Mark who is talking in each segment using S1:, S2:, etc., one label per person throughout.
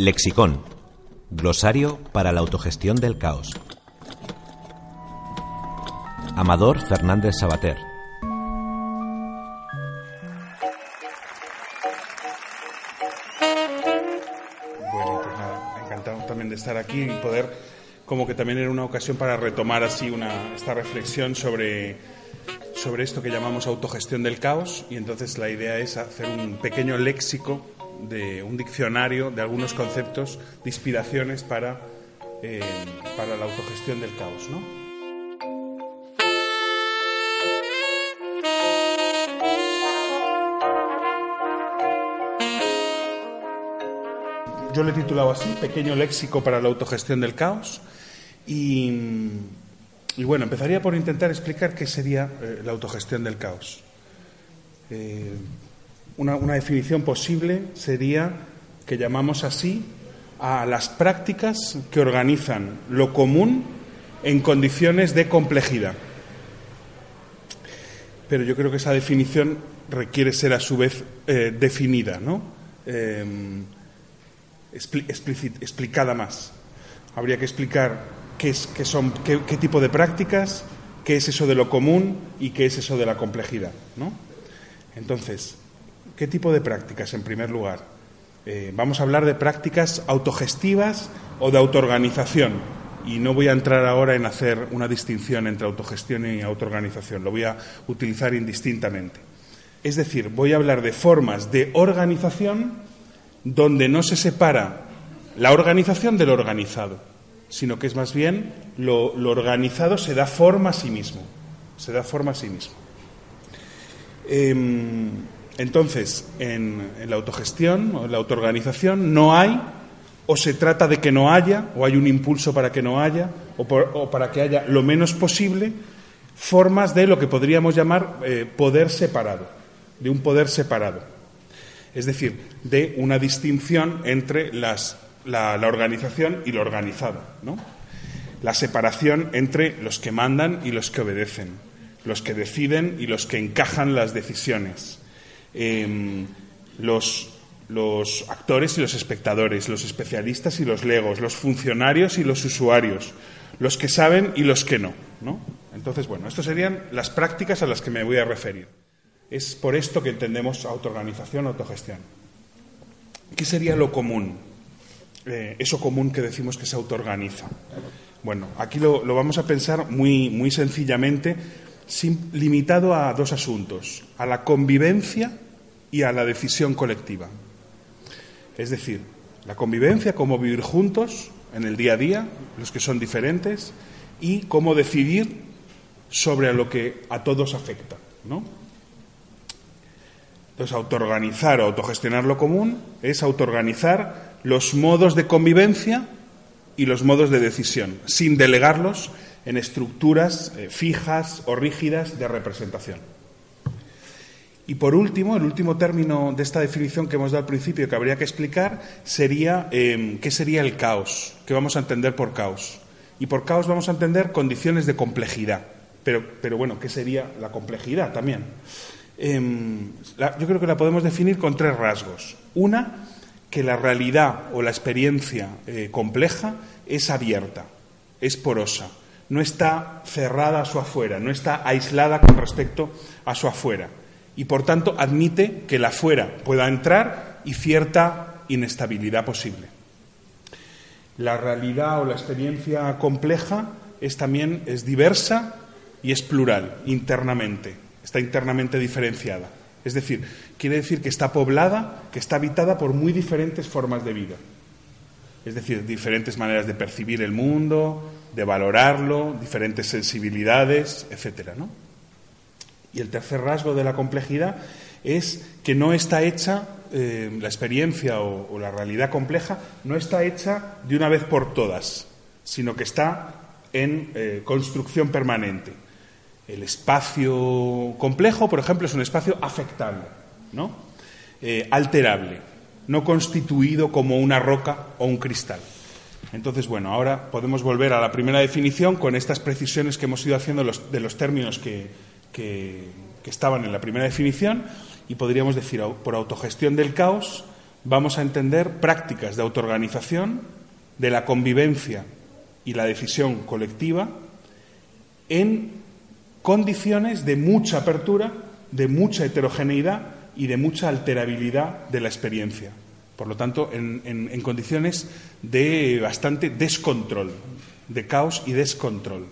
S1: Lexicón. Glosario para la autogestión del caos. Amador Fernández Sabater.
S2: Bueno, pues encantado también de estar aquí y poder, como que también era una ocasión para retomar así una, esta reflexión sobre, sobre esto que llamamos autogestión del caos y entonces la idea es hacer un pequeño léxico de un diccionario de algunos conceptos de inspiraciones para, eh, para la autogestión del caos, ¿no? Yo le he titulado así, Pequeño léxico para la autogestión del caos. Y, y bueno, empezaría por intentar explicar qué sería eh, la autogestión del caos. Eh, una, una, definición posible sería que llamamos así a las prácticas que organizan lo común en condiciones de complejidad. Pero yo creo que esa definición requiere ser a su vez eh, definida, ¿no? Eh, explicada más. Habría que explicar qué, es, qué son, qué, tipo de prácticas, qué es eso de lo común y qué es eso de la complejidad. ¿no? Entonces, ¿qué tipo de prácticas en primer lugar? Eh, vamos a hablar de prácticas autogestivas o de autoorganización. Y no voy a entrar ahora en hacer una distinción entre autogestión y autoorganización, lo voy a utilizar indistintamente. Es decir, voy a hablar de formas de organización donde no se separa la organización del organizado, sino que es más bien lo, lo organizado se da forma a sí mismo, se da forma a sí mismo. Eh, entonces, en, la autogestión o en la autoorganización no hay, o se trata de que no haya, o hay un impulso para que no haya, o, para que haya lo menos posible, formas de lo que podríamos llamar eh, poder separado, de un poder separado es decir, de una distinción entre la, la, organización y lo organizado, ¿no? La separación entre los que mandan y los que obedecen, los que deciden y los que encajan las decisiones, eh, los, actores y los espectadores, los especialistas y los legos, los funcionarios y los usuarios, los que saben y los que no, ¿no? Entonces, bueno, estas serían las prácticas a las que me voy a referir. Es por esto que entendemos autoorganización, autogestión. ¿Qué sería lo común? Eh, eso común que decimos que se autoorganiza. Bueno, aquí lo, lo vamos a pensar muy, muy sencillamente, limitado a dos asuntos, a la convivencia y a la decisión colectiva. Es decir, la convivencia, cómo vivir juntos en el día a día, los que son diferentes, y cómo decidir sobre lo que a todos afecta, ¿no? Entonces, autoorganizar o autogestionar lo común es autoorganizar los modos de convivencia y los modos de decisión, sin delegarlos en estructuras eh, fijas o rígidas de representación. Y por último, el último término de esta definición que hemos dado al principio que habría que explicar sería eh, qué sería el caos, qué vamos a entender por caos. Y por caos vamos a entender condiciones de complejidad. Pero, pero bueno, ¿qué sería la complejidad también? La, yo creo que la podemos definir con tres rasgos. Una, que la realidad o la experiencia eh, compleja es abierta, es porosa, no está cerrada a su afuera, no está aislada con respecto a su afuera. Y por tanto admite que la afuera pueda entrar y cierta inestabilidad posible. La realidad o la experiencia compleja es también es diversa y es plural internamente está internamente diferenciada. Es decir, quiere decir que está poblada, que está habitada por muy diferentes formas de vida. Es decir, diferentes maneras de percibir el mundo, de valorarlo, diferentes sensibilidades, etcétera, ¿no? Y el tercer rasgo de la complejidad es que no está hecha, eh, la experiencia o, la realidad compleja no está hecha de una vez por todas, sino que está en eh, construcción permanente. El espacio complejo, por ejemplo, es un espacio afectable, ¿no? Eh, alterable, no constituido como una roca o un cristal. Entonces, bueno, ahora podemos volver a la primera definición con estas precisiones que hemos ido haciendo de los términos que, que, estaban en la primera definición y podríamos decir, por autogestión del caos, vamos a entender prácticas de autoorganización, de la convivencia y la decisión colectiva en condiciones de mucha apertura, de mucha heterogeneidad y de mucha alterabilidad de la experiencia. Por lo tanto, en, condiciones de bastante descontrol, de caos y descontrol.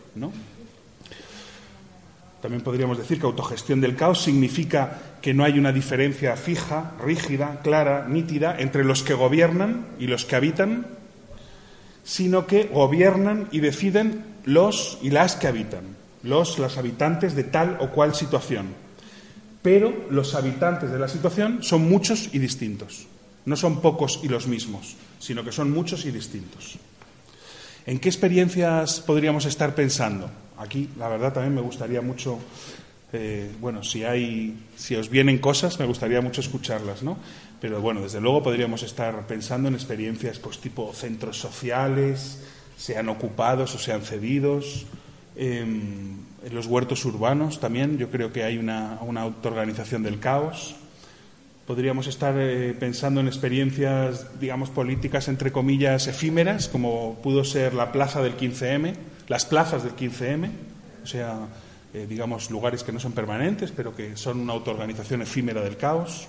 S2: También podríamos decir que autogestión del caos significa que no hay una diferencia fija, rígida, clara, nítida entre los que gobiernan y los que habitan, sino que gobiernan y deciden los y las que habitan, los, las habitantes de tal o cual situación. Pero los habitantes de la situación son muchos y distintos. No son pocos y los mismos, sino que son muchos y distintos. ¿En qué experiencias podríamos estar pensando? Aquí, la verdad, también me gustaría mucho, eh, bueno, si hay, si os vienen cosas, me gustaría mucho escucharlas, ¿no? Pero bueno, desde luego podríamos estar pensando en experiencias, pues tipo centros sociales, sean ocupados o sean cedidos, em, en los huertos urbanos también. Yo creo que hay una, una autoorganización del caos. Podríamos estar eh, pensando en experiencias, digamos, políticas, entre comillas, efímeras, como pudo ser la plaza del 15M, las plazas del 15M, o sea, eh, digamos, lugares que no son permanentes, pero que son una autoorganización efímera del caos.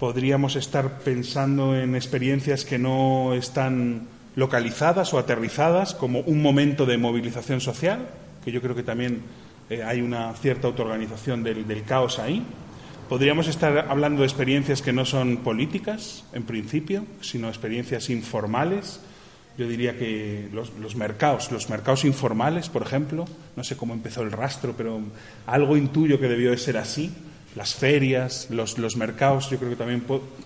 S2: Podríamos estar pensando en experiencias que no están localizadas o aterrizadas, como un momento de movilización social, que yo creo que también eh, hay una cierta autoorganización del caos ahí. Podríamos estar hablando de experiencias que no son políticas, en principio, sino experiencias informales. Yo diría que los, mercados, los mercados informales, por ejemplo, no sé cómo empezó el rastro, pero algo intuyo que debió de ser así. Las ferias, los, los mercados, yo creo que también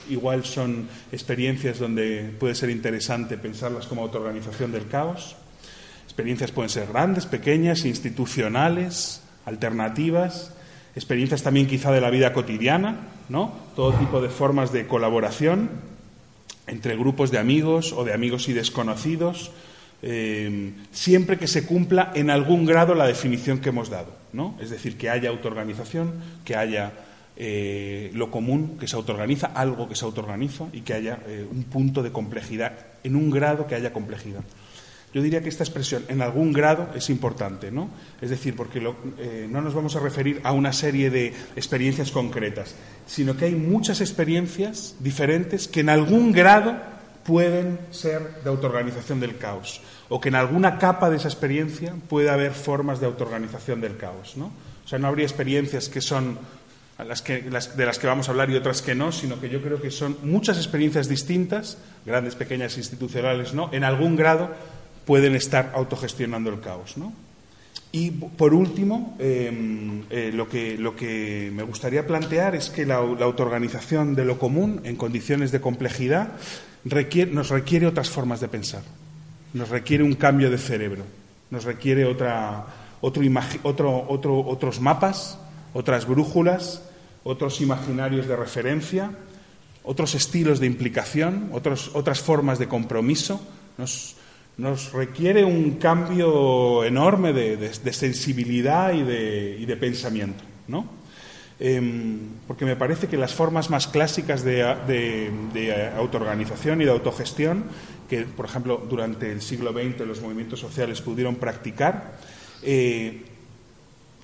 S2: igual son experiencias donde puede ser interesante pensarlas como autoorganización del caos. Experiencias pueden ser grandes, pequeñas, institucionales, alternativas experiencias también quizá de la vida cotidiana, ¿no? Todo tipo de formas de colaboración entre grupos de amigos o de amigos y desconocidos, eh, siempre que se cumpla en algún grado la definición que hemos dado, ¿no? Es decir, que haya autoorganización, que haya eh, lo común que se autoorganiza, algo que se autoorganiza y que haya eh, un punto de complejidad, en un grado que haya complejidad. Yo diría que esta expresión en algún grado es importante, ¿no? Es decir, porque eh, no nos vamos a referir a una serie de experiencias concretas, sino que hay muchas experiencias diferentes que en algún grado pueden ser de autoorganización del caos, o que en alguna capa de esa experiencia puede haber formas de autoorganización del caos, ¿no? O sea, no habría experiencias que son las que, de las que vamos a hablar y otras que no, sino que yo creo que son muchas experiencias distintas, grandes, pequeñas, institucionales, ¿no? En algún grado pueden estar autogestionando el caos. ¿no? Y por último, em, eh, lo, que, lo, que, me gustaría plantear es que la, autoorganización de lo común en condiciones de complejidad nos requiere otras formas de pensar, nos requiere un cambio de cerebro, nos requiere otra, otro, otro, otros mapas, otras brújulas, otros imaginarios de referencia, otros estilos de implicación, otros, otras formas de compromiso. Nos, nos requiere un cambio enorme de, sensibilidad y de, pensamiento, ¿no? Em, porque me parece que las formas más clásicas de, autoorganización y de autogestión, que, por ejemplo, durante el siglo XX los movimientos sociales pudieron practicar, eh,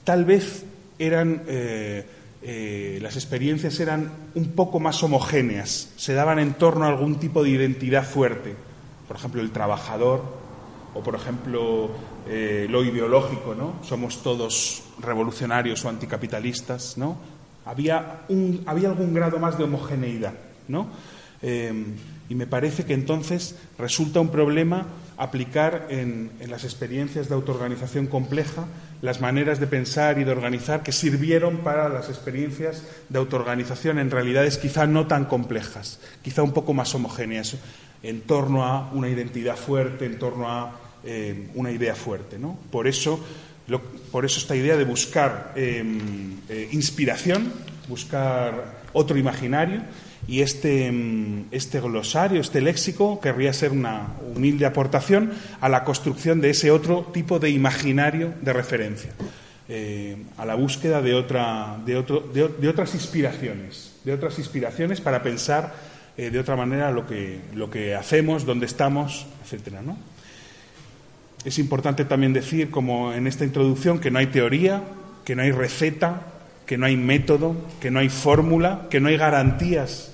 S2: tal vez eran. Eh, eh, las experiencias eran un poco más homogéneas, se daban en torno a algún tipo de identidad fuerte por ejemplo, el trabajador, o por ejemplo, eh, lo ideológico, ¿no? Somos todos revolucionarios o anticapitalistas, ¿no? había, un, había algún grado más de homogeneidad, ¿no? Eh, y me parece que entonces resulta un problema aplicar en, las experiencias de autoorganización compleja las maneras de pensar y de organizar que sirvieron para las experiencias de autoorganización en realidades quizá no tan complejas, quizá un poco más homogéneas, en torno a una identidad fuerte, en torno a eh, una idea fuerte. ¿no? Por, eso, por eso esta idea de buscar em, eh, inspiración, buscar otro imaginario, y este, mm, este, glosario, este léxico, querría ser una humilde aportación a la construcción de ese otro tipo de imaginario de referencia, eh, a la búsqueda de, otra, de, otras inspiraciones, de otras inspiraciones para pensar eh, de otra manera lo que, lo que hacemos, dónde estamos, etcétera, ¿no? Es importante también decir, como en esta introducción, que no hay teoría, que no hay receta, que no hay método, que no hay fórmula, que no hay garantías,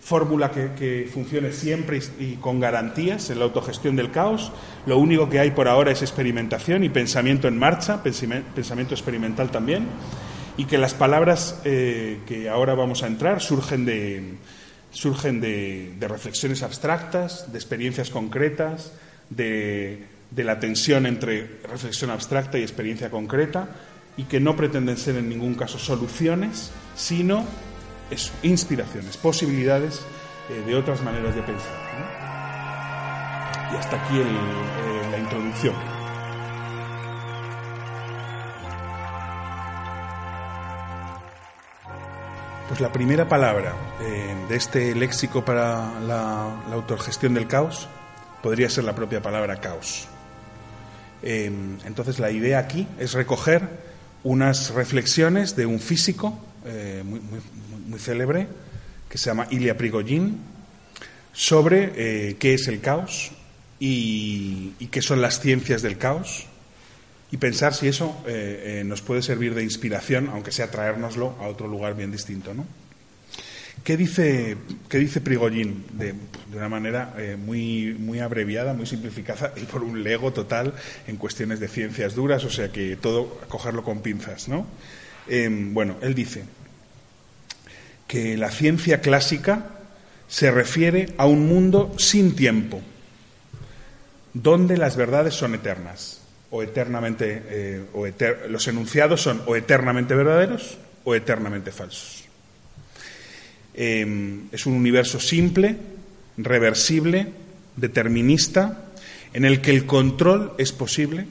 S2: fórmula que, funcione siempre y, con garantías en la autogestión del caos. Lo único que hay por ahora es experimentación y pensamiento en marcha, pensamiento experimental también, y que las palabras eh, que ahora vamos a entrar surgen de, surgen de, reflexiones abstractas, de experiencias concretas, de, la tensión entre reflexión abstracta y experiencia concreta y que no pretenden ser en ningún caso soluciones, sino eso, inspiraciones, posibilidades eh, de otras maneras de pensar. Y hasta aquí eh, la introducción. Pues la primera palabra eh, de este léxico para la, autogestión del caos podría ser la propia palabra caos. entonces la idea aquí es recoger unas reflexiones de un físico eh, muy, muy, célebre que se llama Ilya Prigogine sobre eh, qué es el caos y, qué son las ciencias del caos y pensar si eso eh, nos puede servir de inspiración, aunque sea traérnoslo a otro lugar bien distinto. ¿no? ¿Qué dice, qué dice? De, una manera muy, muy abreviada, muy simplificada y por un lego total en cuestiones de ciencias duras, o sea que todo cogerlo con pinzas. ¿no? Em, bueno, él dice que la ciencia clásica se refiere a un mundo sin tiempo, donde las verdades son eternas, o eternamente, eh, o los enunciados son o eternamente verdaderos o eternamente falsos. Em, es un universo simple, reversible, determinista, en el que el control es posible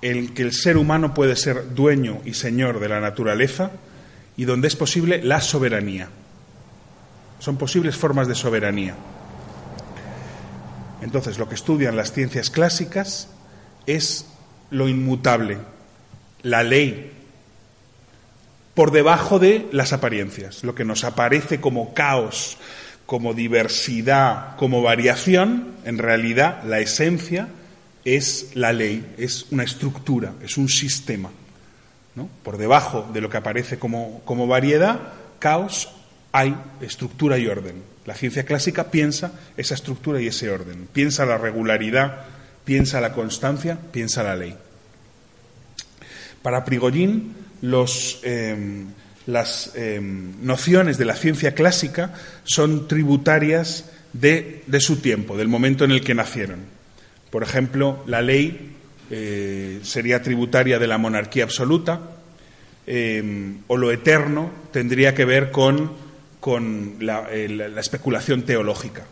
S2: en que el ser humano puede ser dueño y señor de la naturaleza y donde es posible la soberanía. Son posibles formas de soberanía. Entonces, lo que estudian las ciencias clásicas es lo inmutable, la ley, por debajo de las apariencias, lo que nos aparece como caos, como diversidad, como variación, en realidad la esencia es la ley, es una estructura, es un sistema. Por debajo de lo que aparece como, como variedad, caos, hay estructura y orden. La ciencia clásica piensa esa estructura y ese orden, piensa la regularidad, piensa la constancia, piensa la ley. Para Prigogine, los, em, las em, nociones de la ciencia clásica son tributarias de, de, su tiempo, del momento en el que nacieron. Por ejemplo, la ley eh, sería tributaria de la monarquía absoluta eh, o lo eterno tendría que ver con, la, especulación teológica.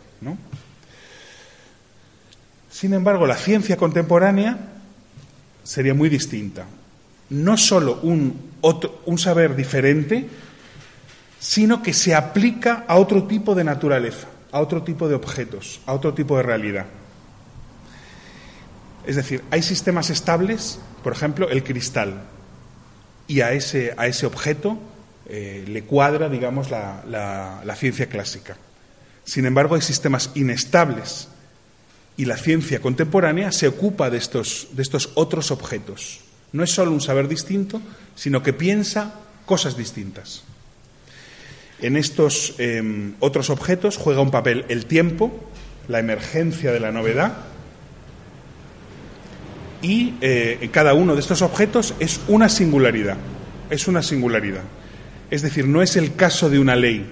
S2: Sin embargo, la ciencia contemporánea sería muy distinta. No solo un, saber diferente, sino que se aplica a otro tipo de naturaleza, a otro tipo de objetos, a otro tipo de realidad. Es decir, hay sistemas estables, por ejemplo, el cristal, y a ese, a ese objeto eh, le cuadra, digamos, la, ciencia clásica. Sin embargo, hay sistemas inestables y la ciencia contemporánea se ocupa de estos, de estos otros objetos. No es solo un saber distinto, sino que piensa cosas distintas. En estos em, otros objetos juega un papel el tiempo, la emergencia de la novedad, y eh, cada uno de estos objetos es una singularidad, es una singularidad. Es decir, no es el caso de una ley,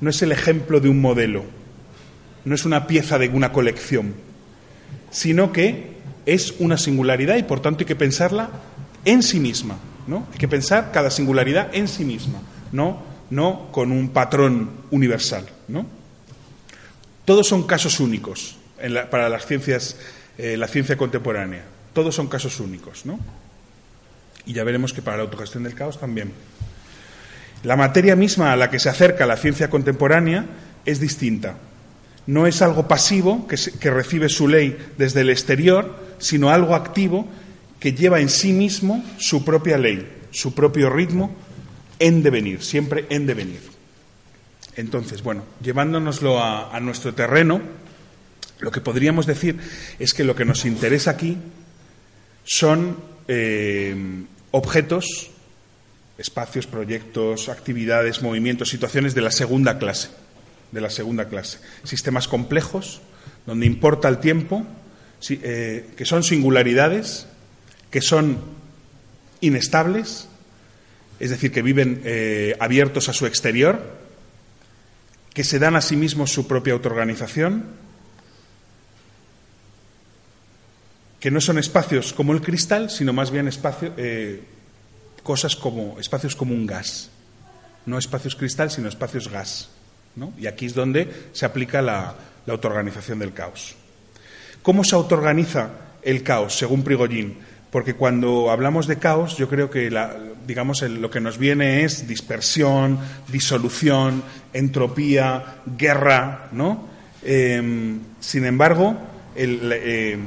S2: no es el ejemplo de un modelo, no es una pieza de una colección, sino que es una singularidad y por tanto hay que pensarla en sí misma. ¿no? Hay que pensar cada singularidad en sí misma, no, no con un patrón universal. ¿no? Todos son casos únicos para las ciencias, eh, la ciencia contemporánea. Todos son casos únicos. ¿no? Y ya veremos que para la autogestión del caos también. La materia misma a la que se acerca la ciencia contemporánea es distinta. No es algo pasivo que, recibe su ley desde el exterior, sino algo activo que lleva en sí mismo su propia ley, su propio ritmo en devenir, siempre en devenir. Entonces, bueno, llevándonoslo a, nuestro terreno, lo que podríamos decir es que lo que nos interesa aquí son eh, objetos, espacios, proyectos, actividades, movimientos, situaciones de la segunda clase, de la segunda clase. Sistemas complejos, donde importa el tiempo, eh, que son singularidades, que son inestables, es decir, que viven eh, abiertos a su exterior, que se dan a sí mismos su propia autoorganización, que no son espacios como el cristal, sino más bien eh, cosas como espacios como un gas, no espacios cristal, sino espacios gas. Y aquí es donde se aplica la, la autoorganización del caos. ¿Cómo se autoorganiza el caos, según Prigogine? Porque cuando hablamos de caos, yo creo que digamos lo que nos viene es dispersión, disolución, entropía, guerra, ¿no? Em, sin embargo, el, eh,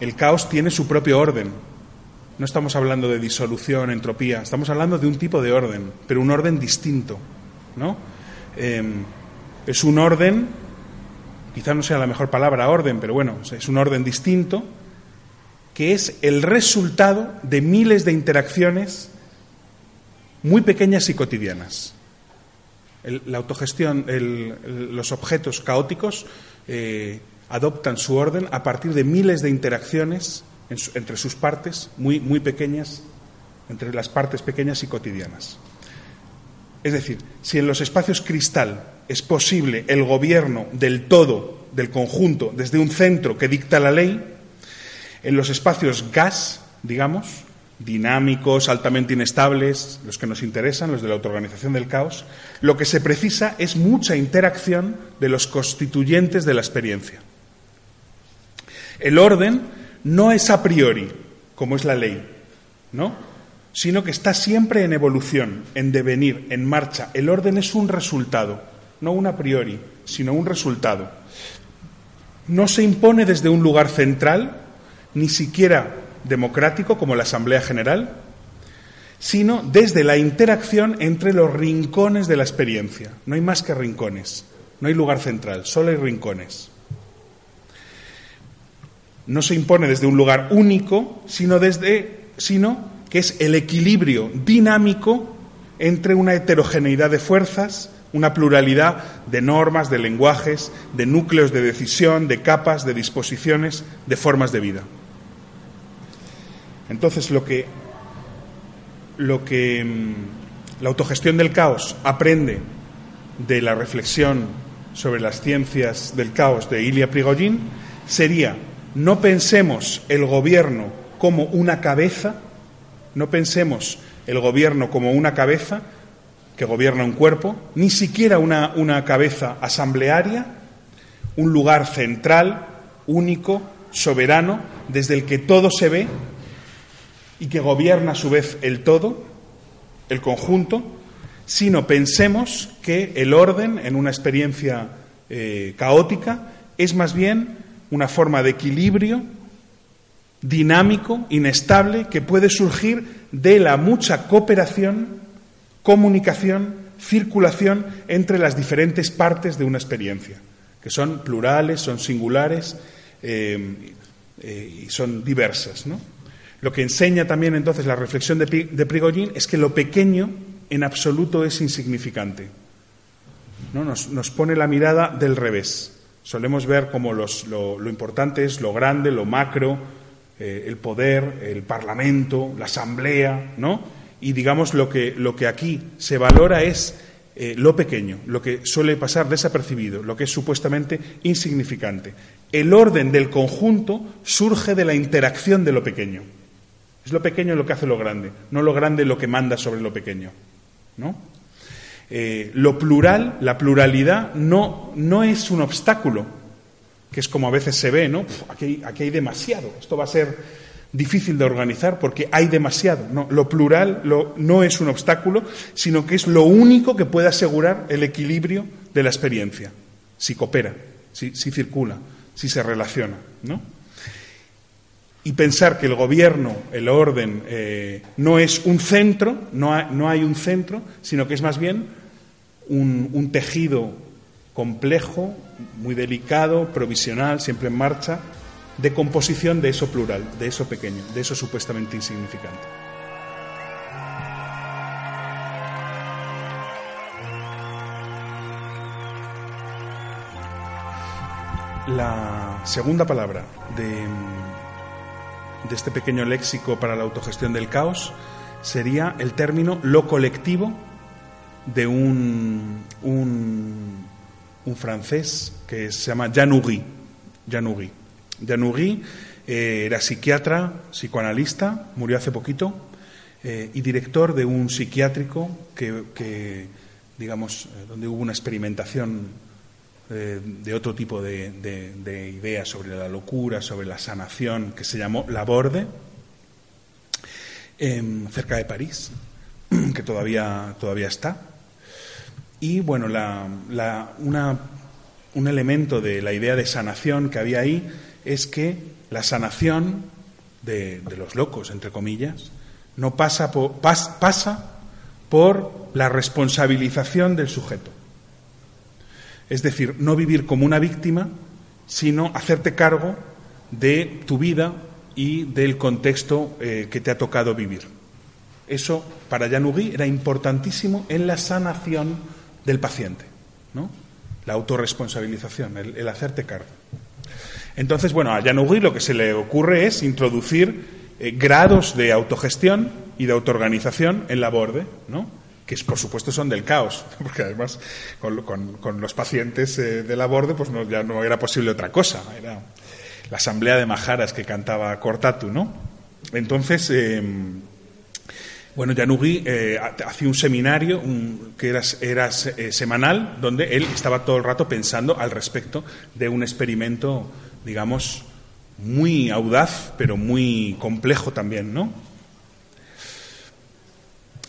S2: el caos tiene su propio orden. No estamos hablando de disolución, entropía, estamos hablando de un tipo de orden, pero un orden distinto, ¿no? Em, es un orden quizá no sea la mejor palabra orden, pero bueno, es un orden distinto, que es el resultado de miles de interacciones muy pequeñas y cotidianas. la autogestión, los objetos caóticos eh, adoptan su orden a partir de miles de interacciones entre sus partes, muy, muy pequeñas, entre las partes pequeñas y cotidianas. Es decir, si en los espacios cristal es posible el gobierno del todo, del conjunto, desde un centro que dicta la ley, en los espacios gas, digamos, dinámicos, altamente inestables, los que nos interesan, los de la autoorganización del caos, lo que se precisa es mucha interacción de los constituyentes de la experiencia. El orden no es a priori, como es la ley, ¿no? Sino que está siempre en evolución, en devenir, en marcha. El orden es un resultado, no un a priori, sino un resultado. No se impone desde un lugar central, ni siquiera democrático como la Asamblea General, sino desde la interacción entre los rincones de la experiencia. No hay más que rincones, no hay lugar central, solo hay rincones. No se impone desde un lugar único, sino desde sino que es el equilibrio dinámico entre una heterogeneidad de fuerzas, una pluralidad de normas, de lenguajes, de núcleos de decisión, de capas, de disposiciones, de formas de vida. Entonces, lo que, lo que mm, la autogestión del caos aprende de la reflexión sobre las ciencias del caos de Ilya Prigogine sería no pensemos el gobierno como una cabeza, no pensemos el gobierno como una cabeza que gobierna un cuerpo, ni siquiera una, una cabeza asamblearia, un lugar central, único, soberano, desde el que todo se ve y que gobierna a su vez el todo, el conjunto, sino pensemos que el orden en una experiencia eh, caótica es más bien una forma de equilibrio dinámico, inestable, que puede surgir de la mucha cooperación, comunicación, circulación entre las diferentes partes de una experiencia, que son plurales, son singulares eh, eh, y son diversas. Lo que enseña también entonces la reflexión de, Prigogine es que lo pequeño en absoluto es insignificante. ¿no? Nos, pone la mirada del revés. Solemos ver como lo, lo importante es lo grande, lo macro, eh, el poder, el Parlamento, la Asamblea, ¿no? y digamos lo que, lo que aquí se valora es eh, lo pequeño, lo que suele pasar desapercibido, lo que es supuestamente insignificante. El orden del conjunto surge de la interacción de lo pequeño. Es lo pequeño lo que hace lo grande, no lo grande lo que manda sobre lo pequeño. ¿no? Eh, lo plural, la pluralidad, no, no es un obstáculo, que es como a veces se ve, ¿no? aquí, aquí hay demasiado, esto va a ser difícil de organizar porque hay demasiado. No, lo plural no es un obstáculo, sino que es lo único que puede asegurar el equilibrio de la experiencia, si coopera, si, circula, si se relaciona. ¿no? Y pensar que el gobierno, el orden, eh, no es un centro, no hay, un centro, sino que es más bien un tejido complejo, muy delicado, provisional, siempre en marcha, de composición de eso plural, de eso pequeño, de eso supuestamente insignificante. La segunda palabra de, de, este pequeño léxico para la autogestión del caos sería el término lo colectivo de un, un, un francés que se llama Jean Houry. Janugui eh, era psiquiatra, psicoanalista, murió hace poquito, eh, y director de un psiquiátrico que, digamos, eh, donde hubo una experimentación de otro tipo de, ideas sobre la locura, sobre la sanación, que se llamó La Borde, em, cerca de París, que todavía, todavía está. Y bueno, un elemento de la idea de sanación que había ahí es que la sanación de, los locos, entre comillas, no pasa por, pasa por la responsabilización del sujeto. Es decir, no vivir como una víctima, sino hacerte cargo de tu vida y del contexto eh, que te ha tocado vivir. Eso para Yanugui era importantísimo en la sanación del paciente, ¿no? La autorresponsabilización, el hacerte cargo. Entonces, bueno, a Yanugui lo que se le ocurre es introducir eh, grados de autogestión y de autoorganización en la borde, ¿no? que por supuesto son del caos, porque además con, los pacientes eh, de la borde pues ya no era posible otra cosa, era la asamblea de majaras que cantaba Cortatu, ¿no? Entonces, em, bueno, Yanugui eh, hacía un seminario que era, era semanal, donde él estaba todo el rato pensando al respecto de un experimento digamos, muy audaz, pero muy complejo también, ¿no?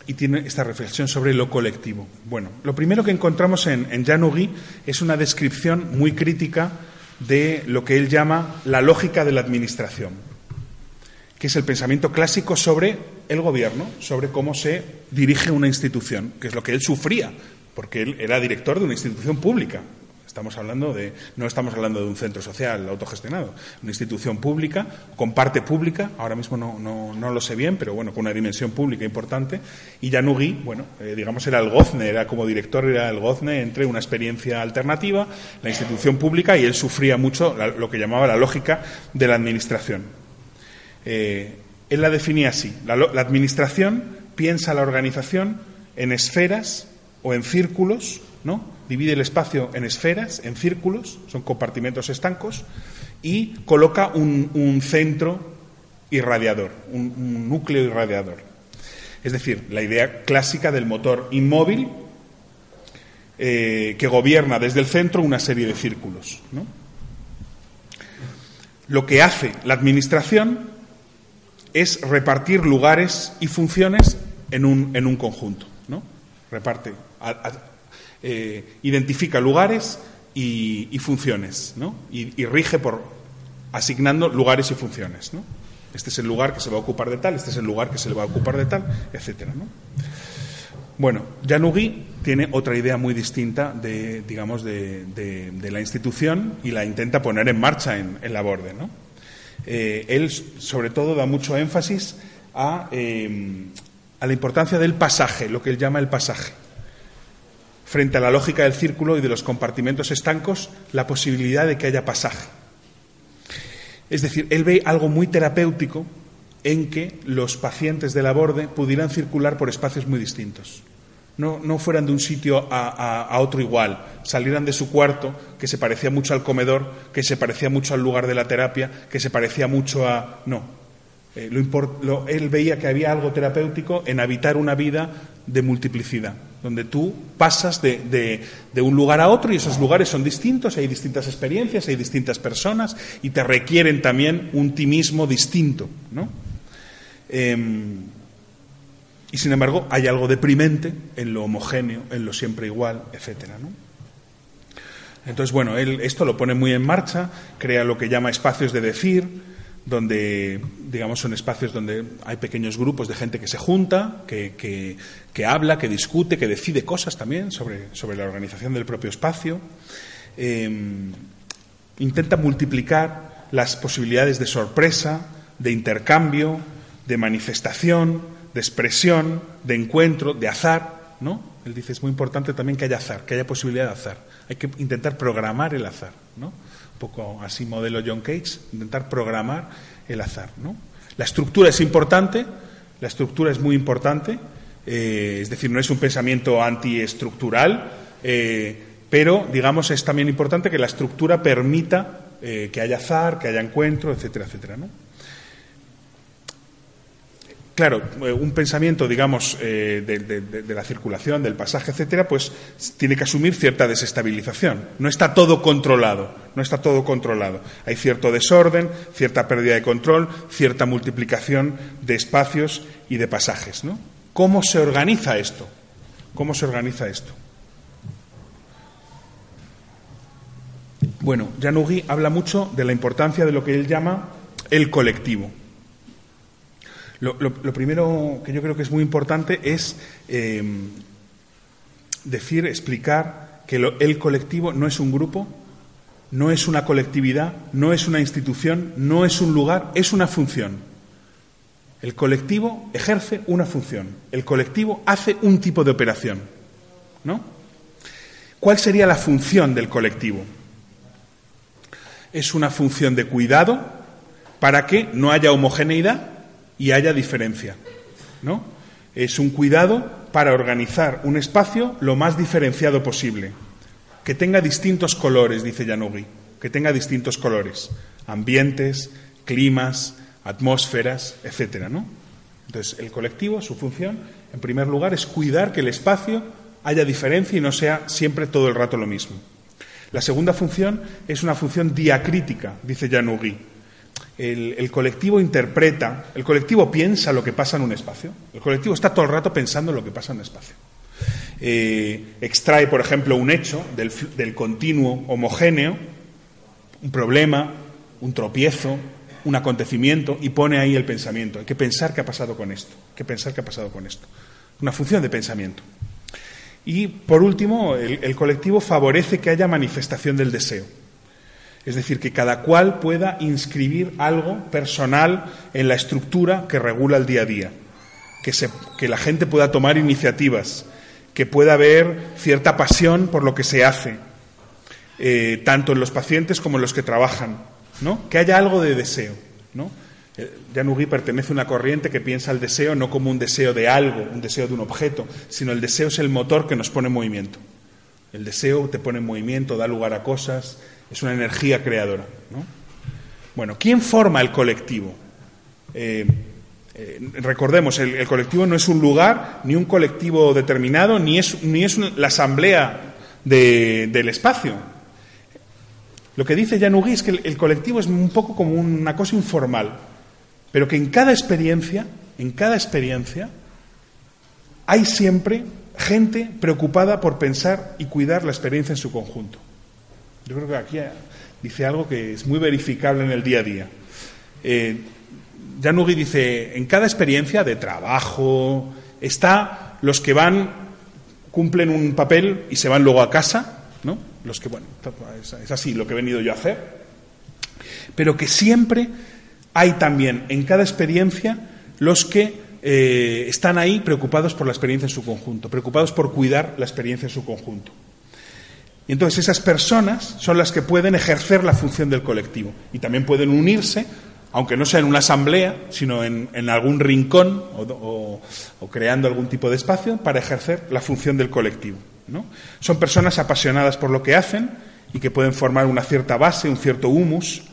S2: Y tiene esta reflexión sobre lo colectivo. Bueno, lo primero que encontramos en, en es una descripción muy crítica de lo que él llama la lógica de la administración, que es el pensamiento clásico sobre el gobierno, sobre cómo se dirige una institución, que es lo que él sufría, porque él era director de una institución pública, Estamos hablando de, no estamos hablando de un centro social autogestionado, una institución pública, con parte pública, ahora mismo no, no, lo sé bien, pero bueno, con una dimensión pública importante. Y Yanugui, bueno, eh, digamos, era el gozne, era como director, era el gozne entre una experiencia alternativa, la institución pública, y él sufría mucho lo que llamaba la lógica de la administración. Eh, él la definía así: la, administración piensa la organización en esferas o en círculos, ¿no? divide el espacio en esferas, en círculos, son compartimentos estancos, y coloca un, centro irradiador, un, núcleo irradiador. Es decir, la idea clásica del motor inmóvil eh, que gobierna desde el centro una serie de círculos. Lo que hace la Administración es repartir lugares y funciones en un, en un conjunto. ¿no? Reparte eh, identifica lugares y, funciones, ¿no? Y, rige por asignando lugares y funciones, ¿no? Este es el lugar que se va a ocupar de tal, este es el lugar que se le va a ocupar de tal, etcétera, ¿no? Bueno, Janugui tiene otra idea muy distinta de, digamos, de, la institución y la intenta poner en marcha en, la borde, ¿no? Eh, él, sobre todo, da mucho énfasis a, eh, a la importancia del pasaje, lo que él llama el pasaje frente a la lógica del círculo y de los compartimentos estancos, la posibilidad de que haya pasaje. Es decir, él ve algo muy terapéutico en que los pacientes de la borde pudieran circular por espacios muy distintos. No, no fueran de un sitio a, otro igual, salieran de su cuarto, que se parecía mucho al comedor, que se parecía mucho al lugar de la terapia, que se parecía mucho a... No. Eh, él veía que había algo terapéutico en habitar una vida de multiplicidad, donde tú pasas de, de, un lugar a otro y esos lugares son distintos, hay distintas experiencias, hay distintas personas y te requieren también un ti mismo distinto. ¿no? Em, y sin embargo, hay algo deprimente en lo homogéneo, en lo siempre igual, etcétera, ¿no? Entonces, bueno, él esto lo pone muy en marcha, crea lo que llama espacios de decir, donde, digamos, son espacios donde hay pequeños grupos de gente que se junta, que, que, habla, que discute, que decide cosas también sobre, sobre la organización del propio espacio. Em, intenta multiplicar las posibilidades de sorpresa, de intercambio, de manifestación, de expresión, de encuentro, de azar, ¿no? Él dice, es muy importante también que haya azar, que haya posibilidad de azar. Hay que intentar programar el azar, ¿no? Un poco así modelo John Cage, intentar programar el azar, ¿no? La estructura es importante, la estructura es muy importante, eh, es decir, no es un pensamiento antiestructural, eh, pero, digamos, es también importante que la estructura permita eh, que haya azar, que haya encuentro, etcétera, etcétera, ¿no? Claro, eh, un pensamiento, digamos, eh, de, la circulación, del pasaje, etcétera, pues tiene que asumir cierta desestabilización. No está todo controlado, no está todo controlado. Hay cierto desorden, cierta pérdida de control, cierta multiplicación de espacios y de pasajes. ¿no? ¿Cómo se organiza esto? ¿Cómo se organiza esto? Bueno, Janugui habla mucho de la importancia de lo que él llama el colectivo. Lo, primero que yo creo que es muy importante es em, decir, explicar que el colectivo no es un grupo, no es una colectividad, no es una institución, no es un lugar, es una función. El colectivo ejerce una función, el colectivo hace un tipo de operación. ¿No? ¿Cuál sería la función del colectivo? Es una función de cuidado para que no haya homogeneidad y haya diferencia. ¿no? Es un cuidado para organizar un espacio lo más diferenciado posible, que tenga distintos colores, dice Yanugui, que tenga distintos colores, ambientes, climas, atmósferas, etcétera, ¿no? Entonces, el colectivo, su función, en primer lugar, es cuidar que el espacio haya diferencia y no sea siempre todo el rato lo mismo. La segunda función es una función diacrítica, dice Yanugui, el, colectivo interpreta, el colectivo piensa lo que pasa en un espacio, el colectivo está todo el rato pensando en lo que pasa en un espacio. Eh, extrae, por ejemplo, un hecho del, continuo homogéneo, un problema, un tropiezo, un acontecimiento y pone ahí el pensamiento. Hay que pensar qué ha pasado con esto, hay que pensar qué ha pasado con esto. Una función de pensamiento. Y, por último, el colectivo favorece que haya manifestación del deseo. Es decir, que cada cual pueda inscribir algo personal en la estructura que regula el día a día, que, la gente pueda tomar iniciativas, que pueda haber cierta pasión por lo que se hace, eh, tanto en los pacientes como en los que trabajan, ¿no? que haya algo de deseo. ¿no? Eh, pertenece a una corriente que piensa el deseo no como un deseo de algo, un deseo de un objeto, sino el deseo es el motor que nos pone en movimiento. El deseo te pone en movimiento, da lugar a cosas, es una energía creadora. Bueno, ¿quién forma el colectivo? Eh, eh, recordemos, el, colectivo no es un lugar, ni un colectivo determinado, ni es, ni es la asamblea del espacio. Lo que dice Yanugui es que el, colectivo es un poco como una cosa informal, pero que en cada experiencia, en cada experiencia, hay siempre gente preocupada por pensar y cuidar la experiencia en su conjunto. Yo creo que aquí dice algo que es muy verificable en el día a día. Eh, dice, en cada experiencia de trabajo está los que van, cumplen un papel y se van luego a casa, ¿no? Los que, bueno, es así lo que he venido yo a hacer, pero que siempre hay también en cada experiencia los que eh, están ahí preocupados por la experiencia en su conjunto, preocupados por cuidar la experiencia en su conjunto. Y entonces esas personas son las que pueden ejercer la función del colectivo y también pueden unirse aunque no sea en una asamblea, sino en, algún rincón o, creando algún tipo de espacio para ejercer la función del colectivo. Son personas apasionadas por lo que hacen y que pueden formar una cierta base, un cierto humus,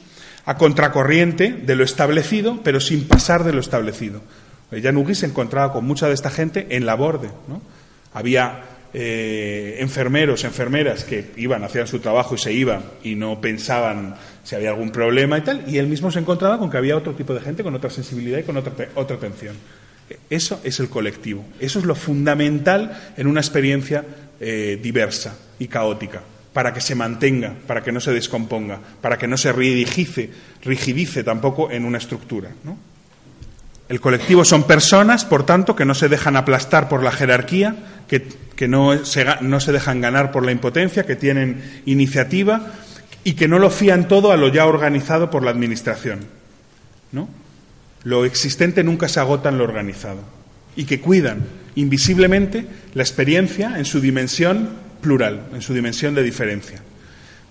S2: a contracorriente de lo establecido, pero sin pasar de lo establecido. Jan se encontraba con mucha de esta gente en la borde. Había eh, enfermeros, enfermeras que iban, hacían su trabajo y se iban y no pensaban si había algún problema y tal, y él mismo se encontraba con que había otro tipo de gente con otra sensibilidad y con otra, otra atención. Eso es el colectivo, eso es lo fundamental en una experiencia eh, diversa y caótica, para que se mantenga, para que no se descomponga, para que no se rigidice, rigidice tampoco en una estructura. El colectivo son personas, por tanto, que no se dejan aplastar por la jerarquía, que, no, se, no se dejan ganar por la impotencia, que tienen iniciativa y que no lo fían todo a lo ya organizado por la Administración. ¿no? Lo existente nunca se agota en lo organizado. Y que cuidan invisiblemente la experiencia en su dimensión plural, en su dimensión de diferencia,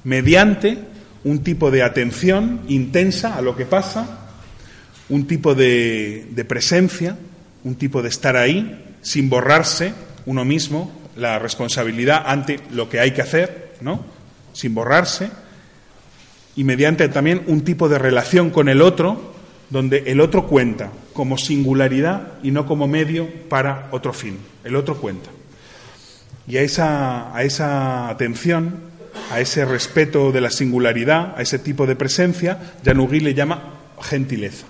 S2: mediante un tipo de atención intensa a lo que pasa, un tipo de, presencia, un tipo de estar ahí, sin borrarse uno mismo la responsabilidad ante lo que hay que hacer, ¿no? Sin borrarse, y mediante también un tipo de relación con el otro, donde el otro cuenta como singularidad y no como medio para otro fin. El otro cuenta. Y a esa, a esa atención, a ese respeto de la singularidad, a ese tipo de presencia, Janugui le llama gentileza.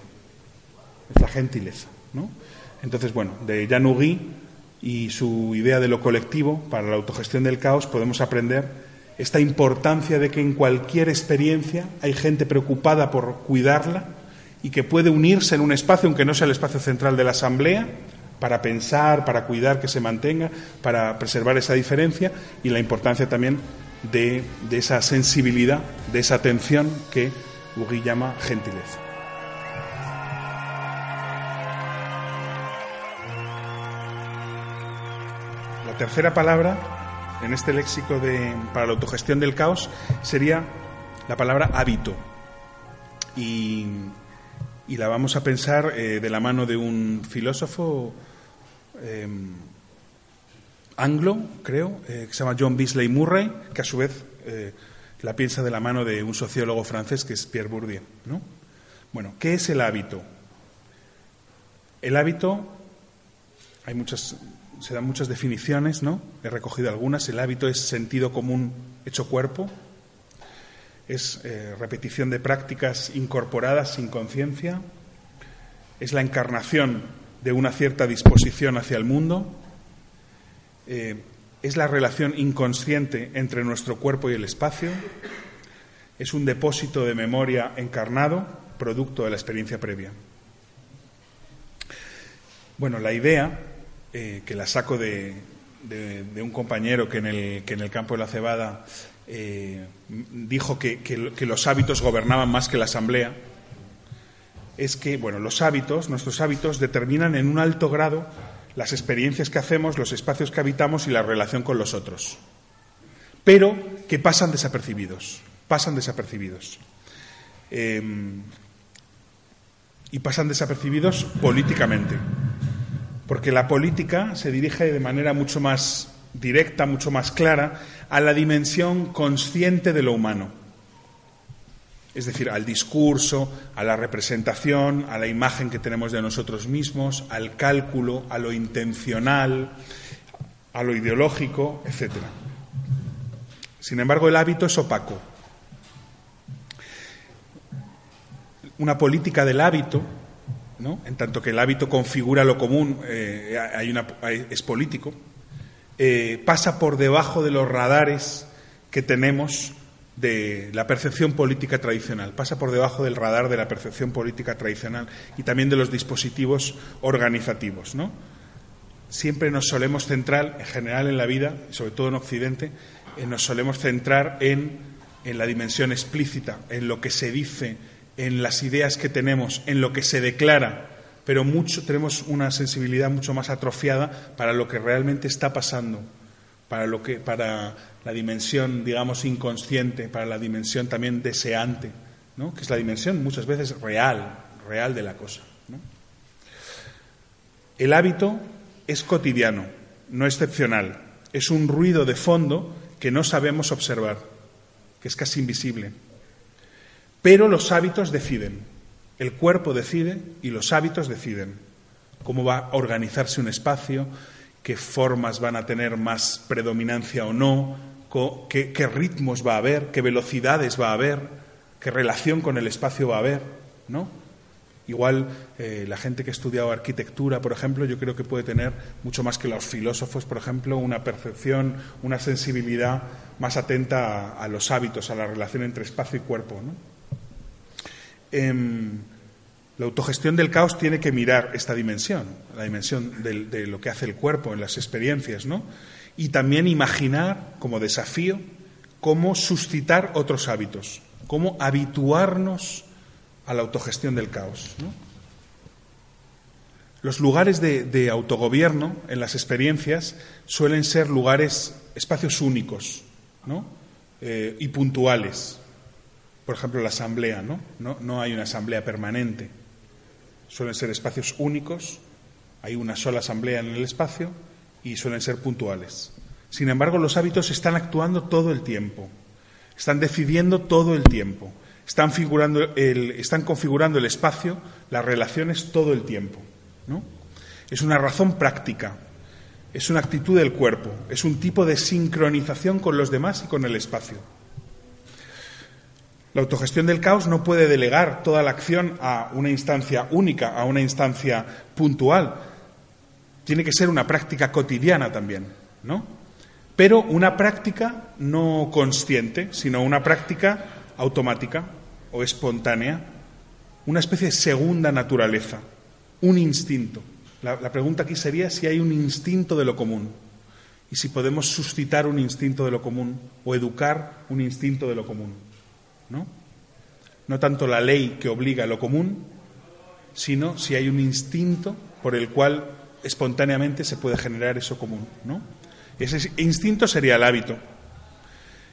S2: Es la gentileza. ¿no? Entonces, bueno, de Janugui y su idea de lo colectivo para la autogestión del caos podemos aprender esta importancia de que en cualquier experiencia hay gente preocupada por cuidarla y que puede unirse en un espacio, aunque no sea el espacio central de la Asamblea, para pensar, para cuidar que se mantenga, para preservar esa diferencia y la importancia también de, esa sensibilidad, de esa atención que Ugui llama gentileza. Tercera palabra en este léxico de, para la autogestión del caos sería la palabra hábito. Y, la vamos a pensar eh, de la mano de un filósofo em, anglo, creo, eh, que se llama John Beasley Murray, que a su vez eh, la piensa de la mano de un sociólogo francés que es Pierre Bourdieu. ¿no? Bueno, ¿qué es el hábito? El hábito, hay muchas se dan muchas definiciones, ¿no? He recogido algunas. El hábito es sentido común hecho cuerpo, es eh, repetición de prácticas incorporadas sin conciencia, es la encarnación de una cierta disposición hacia el mundo, eh, es la relación inconsciente entre nuestro cuerpo y el espacio, es un depósito de memoria encarnado, producto de la experiencia previa. Bueno, la idea eh, que la saco de, un compañero que en, el, que en el campo de la cebada eh, dijo que, que, los hábitos gobernaban más que la asamblea, es que, bueno, los hábitos, nuestros hábitos, determinan en un alto grado las experiencias que hacemos, los espacios que habitamos y la relación con los otros. Pero que pasan desapercibidos, pasan desapercibidos. Em, y pasan desapercibidos políticamente porque la política se dirige de manera mucho más directa, mucho más clara, a la dimensión consciente de lo humano. Es decir, al discurso, a la representación, a la imagen que tenemos de nosotros mismos, al cálculo, a lo intencional, a lo ideológico, etc. Sin embargo, el hábito es opaco. Una política del hábito en tanto que el hábito configura lo común, eh, es político, eh, pasa por debajo de los radares que tenemos de la percepción política tradicional, pasa por debajo del radar de la percepción política tradicional y también de los dispositivos organizativos. Siempre nos solemos centrar, en general en la vida, sobre todo en Occidente, eh, nos solemos centrar en, en la dimensión explícita, en lo que se dice, en las ideas que tenemos, en lo que se declara, pero mucho, tenemos una sensibilidad mucho más atrofiada para lo que realmente está pasando, para, lo que, para la dimensión, digamos, inconsciente, para la dimensión también deseante, ¿no? que es la dimensión muchas veces real real de la cosa. El hábito es cotidiano, no excepcional. Es un ruido de fondo que no sabemos observar, que es casi invisible. Pero los hábitos deciden. El cuerpo decide y los hábitos deciden cómo va a organizarse un espacio, qué formas van a tener más predominancia o no, qué, ritmos va a haber, qué velocidades va a haber, qué relación con el espacio va a haber, ¿no? Igual eh, la gente que ha estudiado arquitectura, por ejemplo, yo creo que puede tener mucho más que los filósofos, por ejemplo, una percepción, una sensibilidad más atenta a, los hábitos, a la relación entre espacio y cuerpo. Em, la autogestión del caos tiene que mirar esta dimensión, la dimensión de lo que hace el cuerpo en las experiencias, ¿no? Y también imaginar como desafío cómo suscitar otros hábitos, cómo habituarnos a la autogestión del caos. Los lugares de, autogobierno en las experiencias suelen ser lugares, espacios únicos eh, y puntuales. Por ejemplo, la asamblea, ¿no? ¿no? No hay una asamblea permanente. Suelen ser espacios únicos, hay una sola asamblea en el espacio y suelen ser puntuales. Sin embargo, los hábitos están actuando todo el tiempo, están decidiendo todo el tiempo. Están, están configurando el espacio, las relaciones todo el tiempo. ¿no? Es una razón práctica, es una actitud del cuerpo, es un tipo de sincronización con los demás y con el espacio. La autogestión del caos no puede delegar toda la acción a una instancia única, a una instancia puntual. Tiene que ser una práctica cotidiana también, ¿no? Pero una práctica no consciente, sino una práctica automática, o espontánea, una especie de segunda naturaleza, un instinto. La, pregunta aquí sería si hay un instinto de lo común y si podemos suscitar un instinto de lo común o educar un instinto de lo común. ¿No? no tanto la ley que obliga a lo común, sino si hay un instinto por el cual espontáneamente se puede generar eso común. ¿no? Ese instinto sería el hábito.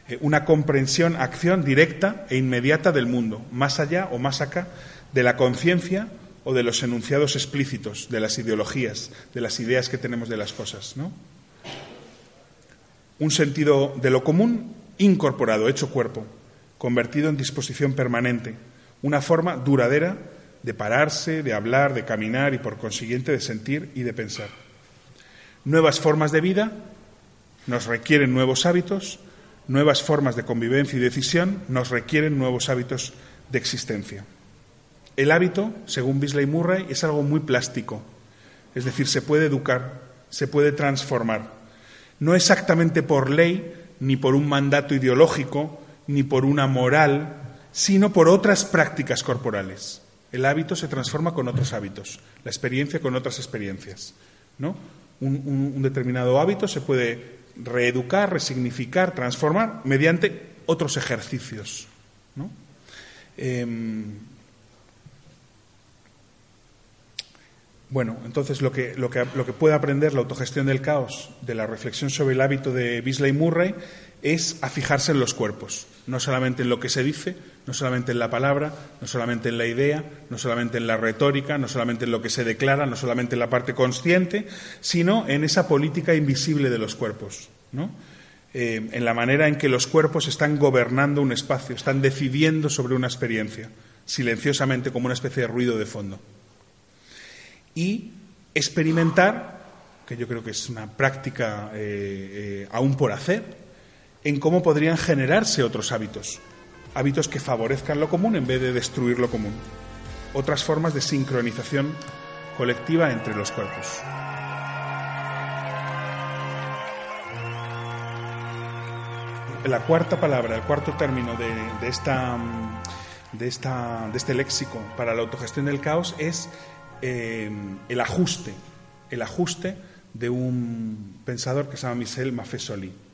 S2: Eh, una comprensión, acción directa e inmediata del mundo, más allá o más acá de la conciencia o de los enunciados explícitos, de las ideologías, de las ideas que tenemos de las cosas. ¿no? Un sentido de lo común incorporado, hecho cuerpo, convertido en disposición permanente, una forma duradera de pararse, de hablar, de caminar y por consiguiente de sentir y de pensar. Nuevas formas de vida nos requieren nuevos hábitos nuevas formas de convivencia y decisión nos requieren nuevos hábitos de existencia. El hábito, según Bisley Murray, es algo muy plástico, es decir, se puede educar, se puede transformar, no exactamente por ley, ni por un mandato ideológico, ni por una moral, sino por otras prácticas corporales. El hábito se transforma con otros hábitos, la experiencia con otras experiencias. ¿no? Un, determinado hábito se puede reeducar, resignificar, transformar mediante otros ejercicios. Em, bueno, entonces lo que, lo, que, lo que, puede aprender la autogestión del caos de la reflexión sobre el hábito de Bisley Murray es a fijarse en los cuerpos, no solamente en lo que se dice, no solamente en la palabra, no solamente en la idea, no solamente en la retórica, no solamente en lo que se declara, no solamente en la parte consciente, sino en esa política invisible de los cuerpos, eh, en la manera en que los cuerpos están gobernando un espacio, están decidiendo sobre una experiencia, silenciosamente como una especie de ruido de fondo. Y experimentar, que yo creo que es una práctica eh, eh, aún por hacer, en cómo podrían generarse otros hábitos, hábitos que favorezcan lo común en vez de destruir lo común, otras formas de sincronización colectiva entre los cuerpos. La cuarta palabra, el cuarto término de, esta, de, esta, de este léxico para la autogestión del caos es eh, el ajuste, el ajuste de un pensador que se llama Michel Maffesoli.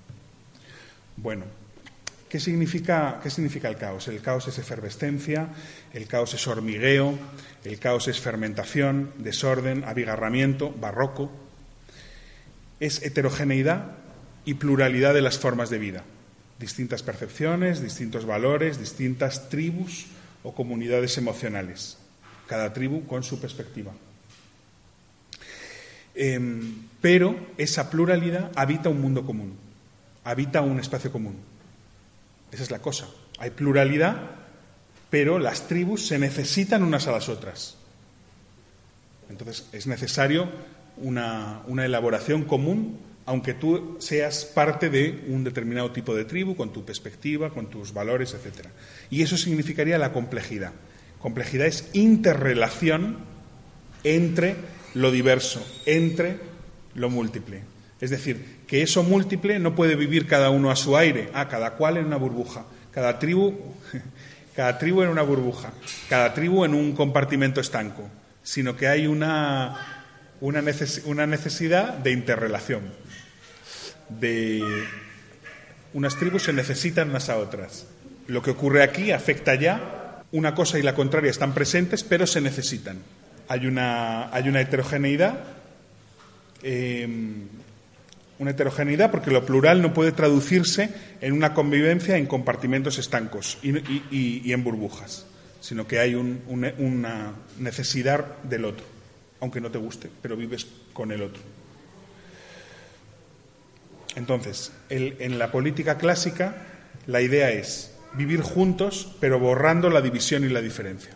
S2: Bueno, ¿Qué significa, ¿Qué significa el caos? El caos es efervescencia, el caos es hormigueo, el caos es fermentación, desorden, abigarramiento, barroco. Es heterogeneidad y pluralidad de las formas de vida, distintas percepciones, distintos valores, distintas tribus o comunidades emocionales. cada tribu con su perspectiva. Em, pero esa pluralidad habita un mundo común, habita un espacio común. Esa es la cosa. Hay pluralidad, pero las tribus se necesitan unas a las otras. Entonces es necesario una, una elaboración común, aunque tú seas parte de un determinado tipo de tribu, con tu perspectiva, con tus valores, etc. Y eso significaría la complejidad. Complejidad es interrelación entre lo diverso, entre lo múltiple. Es decir, que eso múltiple no puede vivir cada uno a su aire, ah, cada cual en una burbuja, cada tribu, cada tribu en una burbuja, cada tribu en un compartimento estanco, sino que hay una, una, necesidad de interrelación. De unas tribus se necesitan unas a otras. Lo que ocurre aquí afecta ya, una cosa y la contraria están presentes, pero se necesitan. Hay una, hay una heterogeneidad, em, una heterogeneidad porque lo plural no puede traducirse en una convivencia en compartimentos estancos y, en burbujas, sino que hay una necesidad del otro, aunque no te guste, pero vives con el otro. Entonces, en la política clásica, la idea es vivir juntos, pero borrando la división y la diferencia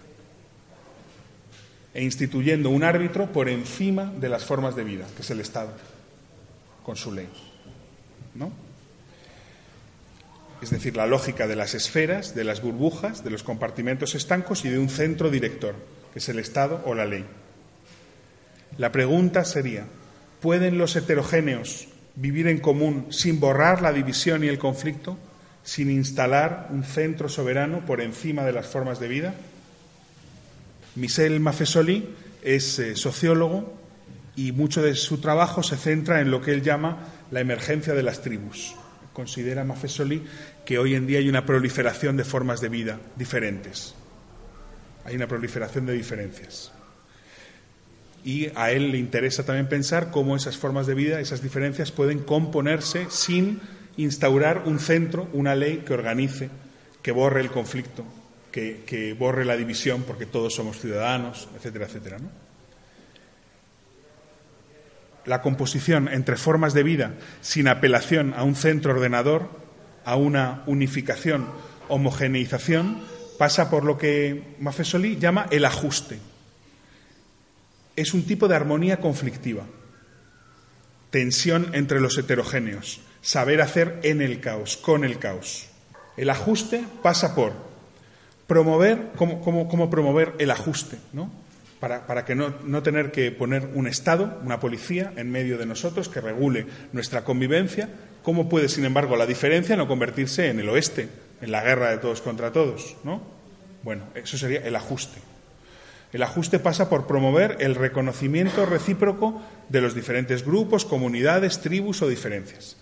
S2: e instituyendo un árbitro por encima de las formas de vida, que es el Estado, con su ley. ¿No? Es decir, la lógica de las esferas, de las burbujas, de los compartimentos estancos y de un centro director, que es el Estado o la ley. La pregunta sería, ¿pueden los heterogéneos vivir en común sin borrar la división y el conflicto, sin instalar un centro soberano por encima de las formas de vida? Michel Maffesoli es eh, sociólogo y mucho de su trabajo se centra en lo que él llama la emergencia de las tribus. Considera Maffesoli que hoy en día hay una proliferación de formas de vida diferentes. Hay una proliferación de diferencias. Y a él le interesa también pensar cómo esas formas de vida, esas diferencias pueden componerse sin instaurar un centro, una ley que organice, que borre el conflicto, que, borre la división porque todos somos ciudadanos, etcétera, etcétera. La composición entre formas de vida sin apelación a un centro ordenador, a una unificación, homogeneización, pasa por lo que Maffesoli llama el ajuste. Es un tipo de armonía conflictiva, tensión entre los heterogéneos, saber hacer en el caos, con el caos. El ajuste pasa por promover, cómo, promover el ajuste, ¿no? Para, para que no, no, tener que poner un Estado, una policía en medio de nosotros que regule nuestra convivencia, cómo puede, sin embargo, la diferencia no convertirse en el oeste, en la guerra de todos contra todos, ¿no? Bueno, eso sería el ajuste. El ajuste pasa por promover el reconocimiento recíproco de los diferentes grupos, comunidades, tribus o diferencias.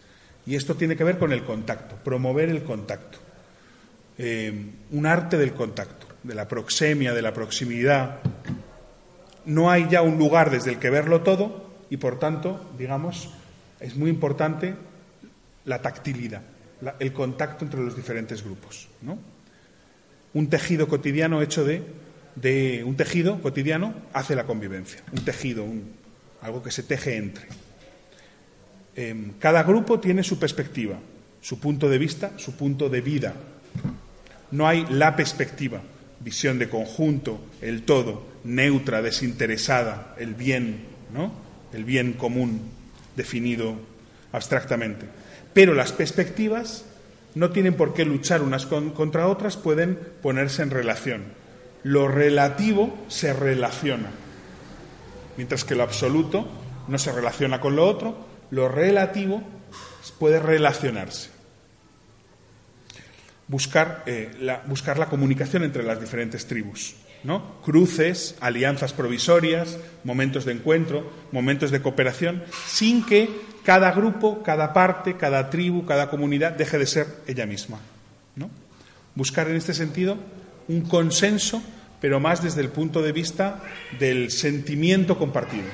S2: Y esto tiene que ver con el contacto, promover el contacto. Eh, un arte del contacto, de la proxemia, de la proximidad. No hay ya un lugar desde el que verlo todo y, por tanto, digamos, es muy importante la tactilidad, el contacto entre los diferentes grupos. Un tejido cotidiano hecho de, un tejido cotidiano hace la convivencia, un tejido, algo que se teje entre. Em, cada grupo tiene su perspectiva, su punto de vista, su punto de vida, no hay la perspectiva, visión de conjunto, el todo, neutra, desinteresada, el bien, ¿no? El bien común definido abstractamente. Pero las perspectivas no tienen por qué luchar unas contra otras, pueden ponerse en relación. Lo relativo se relaciona, mientras que lo absoluto no se relaciona con lo otro, lo relativo puede relacionarse buscar, eh, la, comunicación entre las diferentes tribus. ¿No? Cruces, alianzas provisorias, momentos de encuentro, momentos de cooperación, sin que cada grupo, cada parte, cada tribu, cada comunidad deje de ser ella misma. ¿no? Buscar en este sentido un consenso, pero más desde el punto de vista del sentimiento compartido.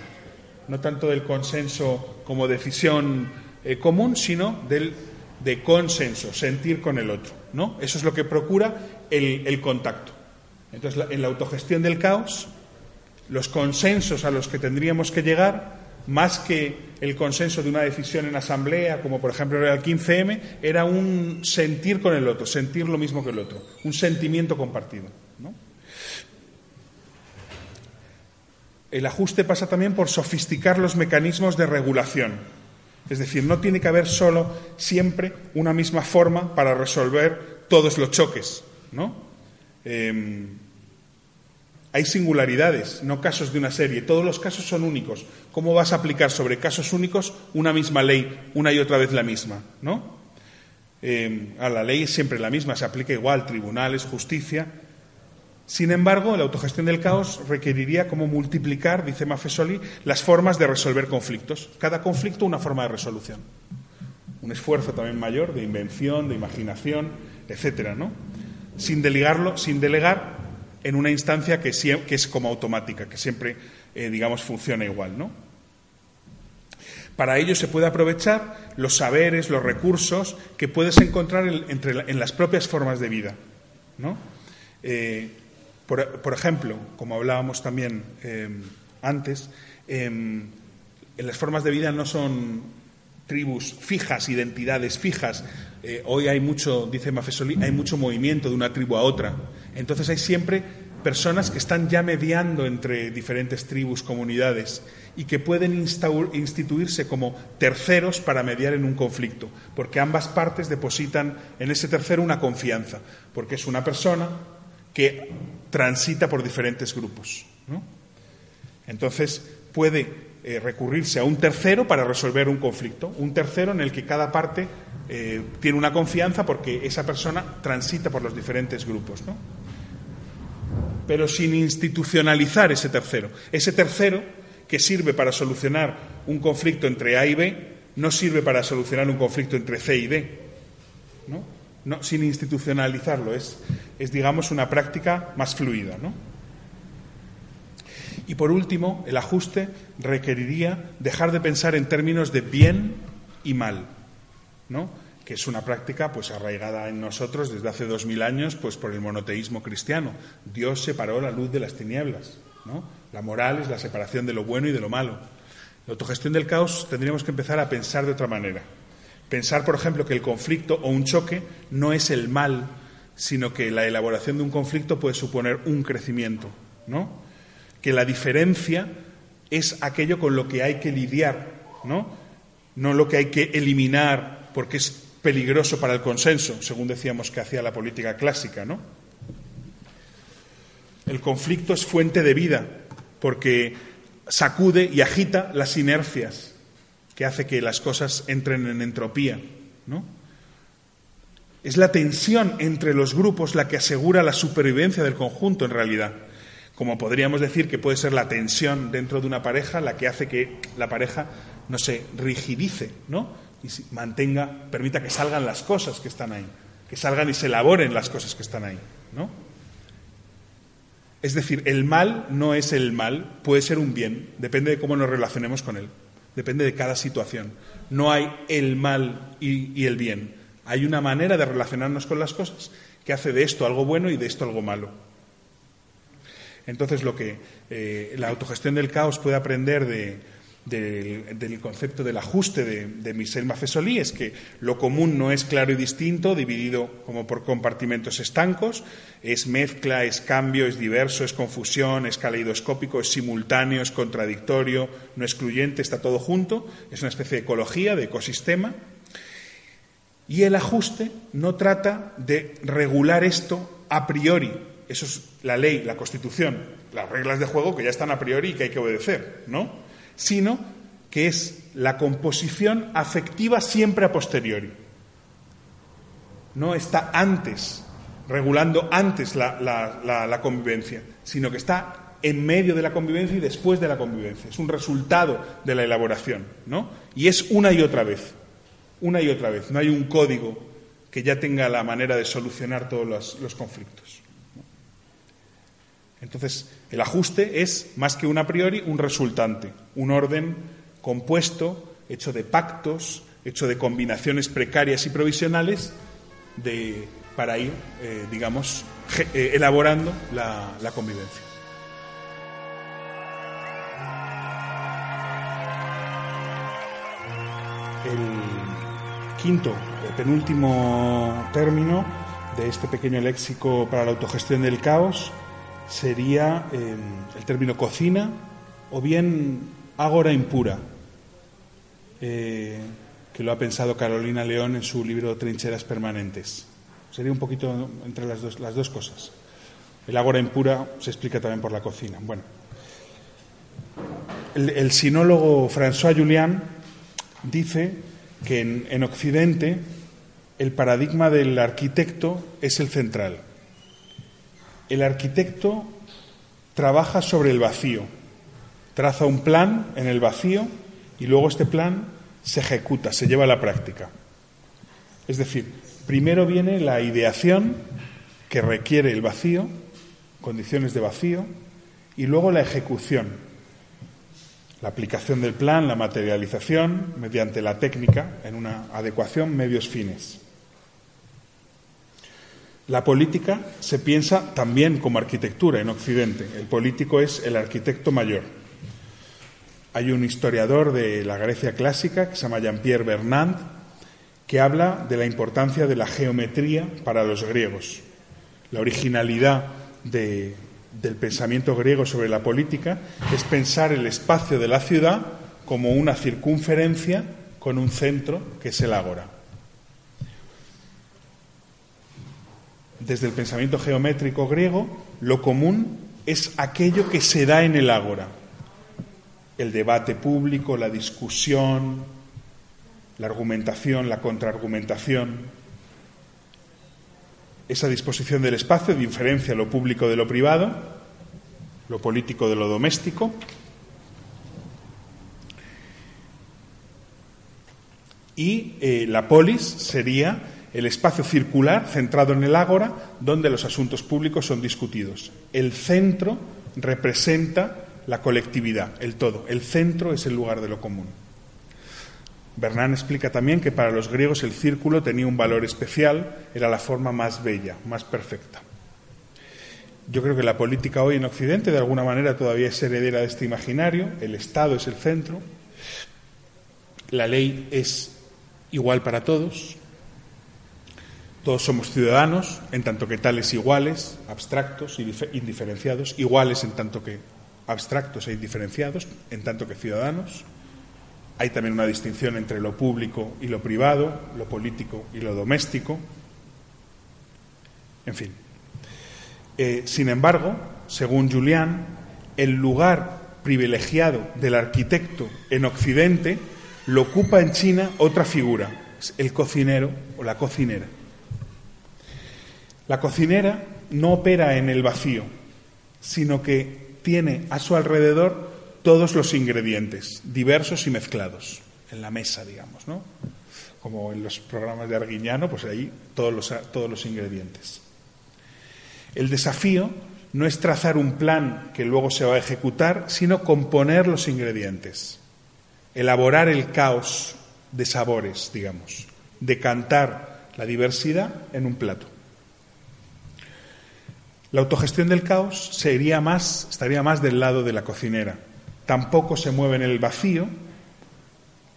S2: No tanto del consenso como decisión eh, común, sino del de consenso, sentir con el otro. ¿no? Eso es lo que procura el, contacto. Entonces, en la autogestión del caos, los consensos a los que tendríamos que llegar, más que el consenso de una decisión en asamblea, como por ejemplo era el 15M, era un sentir con el otro, sentir lo mismo que el otro, un sentimiento compartido. El ajuste pasa también por sofisticar los mecanismos de regulación. Es decir, no tiene que haber solo siempre una misma forma para resolver todos los choques. ¿no? Em, hay singularidades, no casos de una serie. Todos los casos son únicos. ¿Cómo vas a aplicar sobre casos únicos una misma ley, una y otra vez la misma? ¿no? Em, a la ley es siempre la misma, se aplica igual, tribunales, justicia. Sin embargo, la autogestión del caos requeriría como multiplicar, dice Maffesoli, las formas de resolver conflictos. Cada conflicto una forma de resolución. Un esfuerzo también mayor de invención, de imaginación, etcétera, ¿no? Sin delegarlo, sin delegar en una instancia que, es como automática, que siempre, eh, digamos, funciona igual, ¿no? Para ello se puede aprovechar los saberes, los recursos que puedes encontrar en, las propias formas de vida, ¿no? Eh, por, ejemplo, como hablábamos también em, antes, em, en las formas de vida no son tribus fijas, identidades fijas. Eh, hoy hay mucho, dice Mafesoli, hay mucho movimiento de una tribu a otra. Entonces hay siempre personas que están ya mediando entre diferentes tribus, comunidades, y que pueden instituirse como terceros para mediar en un conflicto, porque ambas partes depositan en ese tercero una confianza, porque es una persona que transita por diferentes grupos. Entonces puede eh, recurrirse a un tercero para resolver un conflicto, un tercero en el que cada parte eh, tiene una confianza porque esa persona transita por los diferentes grupos. Pero sin institucionalizar ese tercero. Ese tercero que sirve para solucionar un conflicto entre A y B no sirve para solucionar un conflicto entre C y D. ¿no? no, sin institucionalizarlo, es, es, digamos, una práctica más fluida. ¿no? Y por último, el ajuste requeriría dejar de pensar en términos de bien y mal, ¿no? que es una práctica pues arraigada en nosotros desde hace dos mil años pues por el monoteísmo cristiano. Dios separó la luz de las tinieblas. ¿no? La moral es la separación de lo bueno y de lo malo. La autogestión del caos tendríamos que empezar a pensar de otra manera. Pensar, por ejemplo, que el conflicto o un choque no es el mal, sino que la elaboración de un conflicto puede suponer un crecimiento, ¿no? Que la diferencia es aquello con lo que hay que lidiar, ¿no? No lo que hay que eliminar porque es peligroso para el consenso, según decíamos que hacía la política clásica, ¿no? El conflicto es fuente de vida porque sacude y agita las inercias que hace que las cosas entren en entropía. ¿no? Es la tensión entre los grupos la que asegura la supervivencia del conjunto en realidad. Como podríamos decir que puede ser la tensión dentro de una pareja la que hace que la pareja no se rigidice, ¿no? Y mantenga, permita que salgan las cosas que están ahí, que salgan y se elaboren las cosas que están ahí, ¿no? Es decir, el mal no es el mal, puede ser un bien, depende de cómo nos relacionemos con él. Depende de cada situación. No hay el mal y, el bien. Hay una manera de relacionarnos con las cosas que hace de esto algo bueno y de esto algo malo. Entonces, lo que eh, la autogestión del caos puede aprender de, del concepto del ajuste de, de Michel Maffesoli es que lo común no es claro y distinto, dividido como por compartimentos estancos, es mezcla, es cambio, es diverso, es confusión, es caleidoscópico, es simultáneo, es contradictorio, no excluyente, está todo junto, es una especie de ecología, de ecosistema. Y el ajuste no trata de regular esto a priori, eso es la ley, la constitución, las reglas de juego que ya están a priori y que hay que obedecer, ¿no? sino que es la composición afectiva siempre a posteriori. No está antes, regulando antes la, convivencia, sino que está en medio de la convivencia y después de la convivencia. Es un resultado de la elaboración, ¿no? Y es una y otra vez, una y otra vez. No hay un código que ya tenga la manera de solucionar todos los conflictos. Entonces, el ajuste es más que un a priori, un resultante, un orden compuesto, hecho de pactos, hecho de combinaciones precarias y provisionales de, para ir, eh, digamos, eh, elaborando la, la convivencia. El quinto, el penúltimo término de este pequeño léxico para la autogestión del caos sería eh, el término cocina o bien ágora impura, eh, que lo ha pensado Carolina León en su libro Trincheras Permanentes. Sería un poquito entre las dos, cosas. El ágora impura se explica también por la cocina. Bueno, el, sinólogo François Julian dice que en, Occidente el paradigma del arquitecto es el central. El arquitecto trabaja sobre el vacío, traza un plan en el vacío y luego este plan se ejecuta, se lleva a la práctica. Es decir, primero viene la ideación que requiere el vacío, condiciones de vacío, y luego la ejecución, la aplicación del plan, la materialización mediante la técnica en una adecuación medios fines. La política se piensa también como arquitectura en Occidente. El político es el arquitecto mayor. Hay un historiador de la Grecia clásica que se llama Jean-Pierre Bernard que habla de la importancia de la geometría para los griegos. La originalidad de, del pensamiento griego sobre la política es pensar el espacio de la ciudad como una circunferencia con un centro que es el ágora. Desde el pensamiento geométrico griego, lo común es aquello que se da en el ágora. El debate público, la discusión, la argumentación, la contraargumentación, esa disposición del espacio diferencia lo público de lo privado, lo político de lo doméstico. Y eh, la polis sería el espacio circular centrado en el ágora donde los asuntos públicos son discutidos. El centro representa la colectividad, el todo. El centro es el lugar de lo común. Bernán explica también que para los griegos el círculo tenía un valor especial, era la forma más bella, más perfecta. Yo creo que la política hoy en Occidente de alguna manera todavía es heredera de este imaginario, el Estado es el centro, la ley es igual para todos, todos somos ciudadanos, en tanto que tales iguales, abstractos y indiferenciados, iguales en tanto que abstractos e indiferenciados, en tanto que ciudadanos. Hay también una distinción entre lo público y lo privado, lo político y lo doméstico. En fin. Eh, sin embargo, según Julián, el lugar privilegiado del arquitecto en Occidente lo ocupa en China otra figura, el cocinero o la cocinera. La cocinera no opera en el vacío, sino que tiene a su alrededor todos los ingredientes, diversos y mezclados, en la mesa, digamos, ¿no? Como en los programas de Arguiñano, pues ahí todos los, todos los ingredientes. El desafío no es trazar un plan que luego se va a ejecutar, sino componer los ingredientes, elaborar el caos de sabores, digamos, decantar la diversidad en un plato. La autogestión del caos sería más, estaría más del lado de la cocinera, tampoco se mueve en el vacío,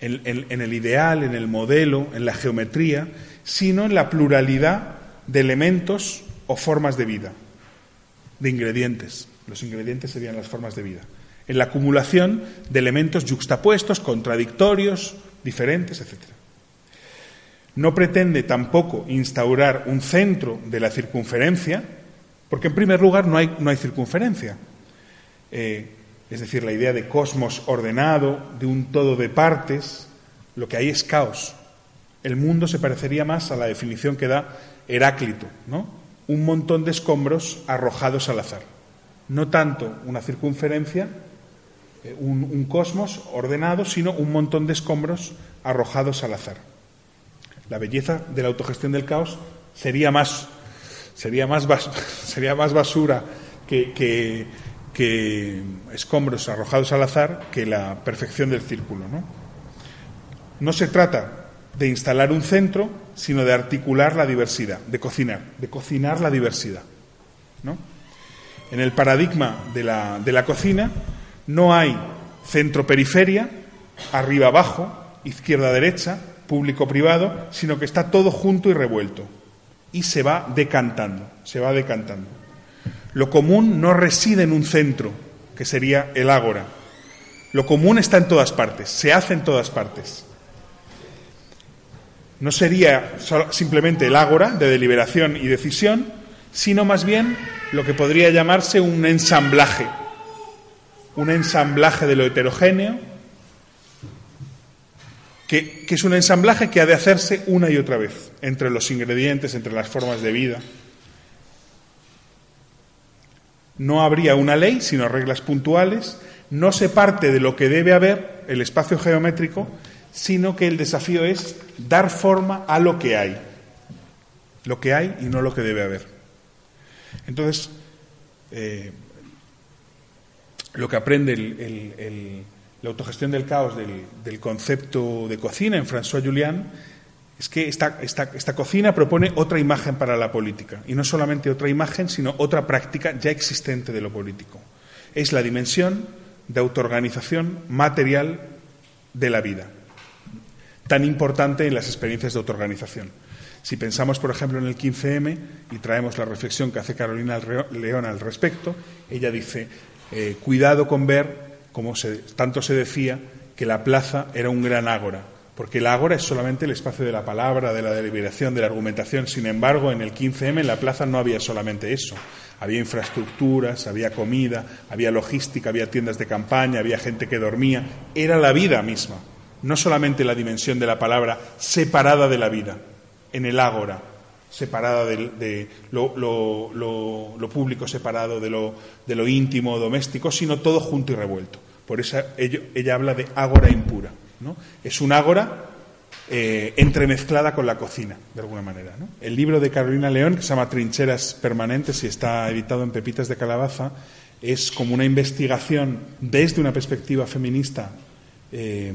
S2: en, el ideal, en el modelo, en la geometría, sino en la pluralidad de elementos o formas de vida, de ingredientes. Los ingredientes serían las formas de vida. En la acumulación de elementos yuxtapuestos, contradictorios, diferentes, etc. No pretende tampoco instaurar un centro de la circunferencia, porque en primer lugar no hay, no hay circunferencia. Eh, es decir, la idea de cosmos ordenado, de un todo de partes, lo que hay es caos. El mundo se parecería más a la definición que da Heráclito, ¿no? Un montón de escombros arrojados al azar. No tanto una circunferencia, eh, un, un cosmos ordenado, sino un montón de escombros arrojados al azar. La belleza de la autogestión del caos sería más, sería más, sería más basura que, que, que escombros arrojados al azar que la perfección del círculo. ¿no? no se trata de instalar un centro, sino de articular la diversidad, de cocinar, de cocinar la diversidad. ¿no? En el paradigma de la, de la cocina no hay centro-periferia, arriba-abajo, izquierda-derecha, público-privado, sino que está todo junto y revuelto. Y se va decantando, se va decantando. Lo común no reside en un centro, que sería el ágora. Lo común está en todas partes, se hace en todas partes. No sería simplemente el ágora de deliberación y decisión, sino más bien lo que podría llamarse un ensamblaje, un ensamblaje de lo heterogéneo, que, es un ensamblaje que ha de hacerse una y otra vez, entre los ingredientes, entre las formas de vida. No habría una ley, sino reglas puntuales, no se parte de lo que debe haber, el espacio geométrico, sino que el desafío es dar forma a lo que hay, lo que hay y no lo que debe haber. Entonces, eh, lo que aprende la autogestión del caos del, concepto de cocina en François Julian es que esta, esta, cocina propone otra imagen para la política, y no solamente otra imagen, sino otra práctica ya existente de lo político. Es la dimensión de autoorganización material de la vida, tan importante en las experiencias de autoorganización. Si pensamos, por ejemplo, en el 15M y traemos la reflexión que hace Carolina León al respecto, ella dice, eh, cuidado con ver, como tanto se decía, que la plaza era un gran ágora, porque el ágora es solamente el espacio de la palabra, de la deliberación, de la argumentación. Sin embargo, en el 15M en la plaza no había solamente eso. Había infraestructuras, había comida, había logística, había tiendas de campaña, había gente que dormía. Era la vida misma, no solamente la dimensión de la palabra separada de la vida en el ágora, separada de, lo, público, separado de lo, de lo íntimo, doméstico, sino todo junto y revuelto. Por eso ella, habla de ágora impura. ¿no? Es un ágora eh, entremezclada con la cocina, de alguna manera. El libro de Carolina León, que se llama Trincheras Permanentes y está editado en Pepitas de Calabaza, es como una investigación desde una perspectiva feminista eh,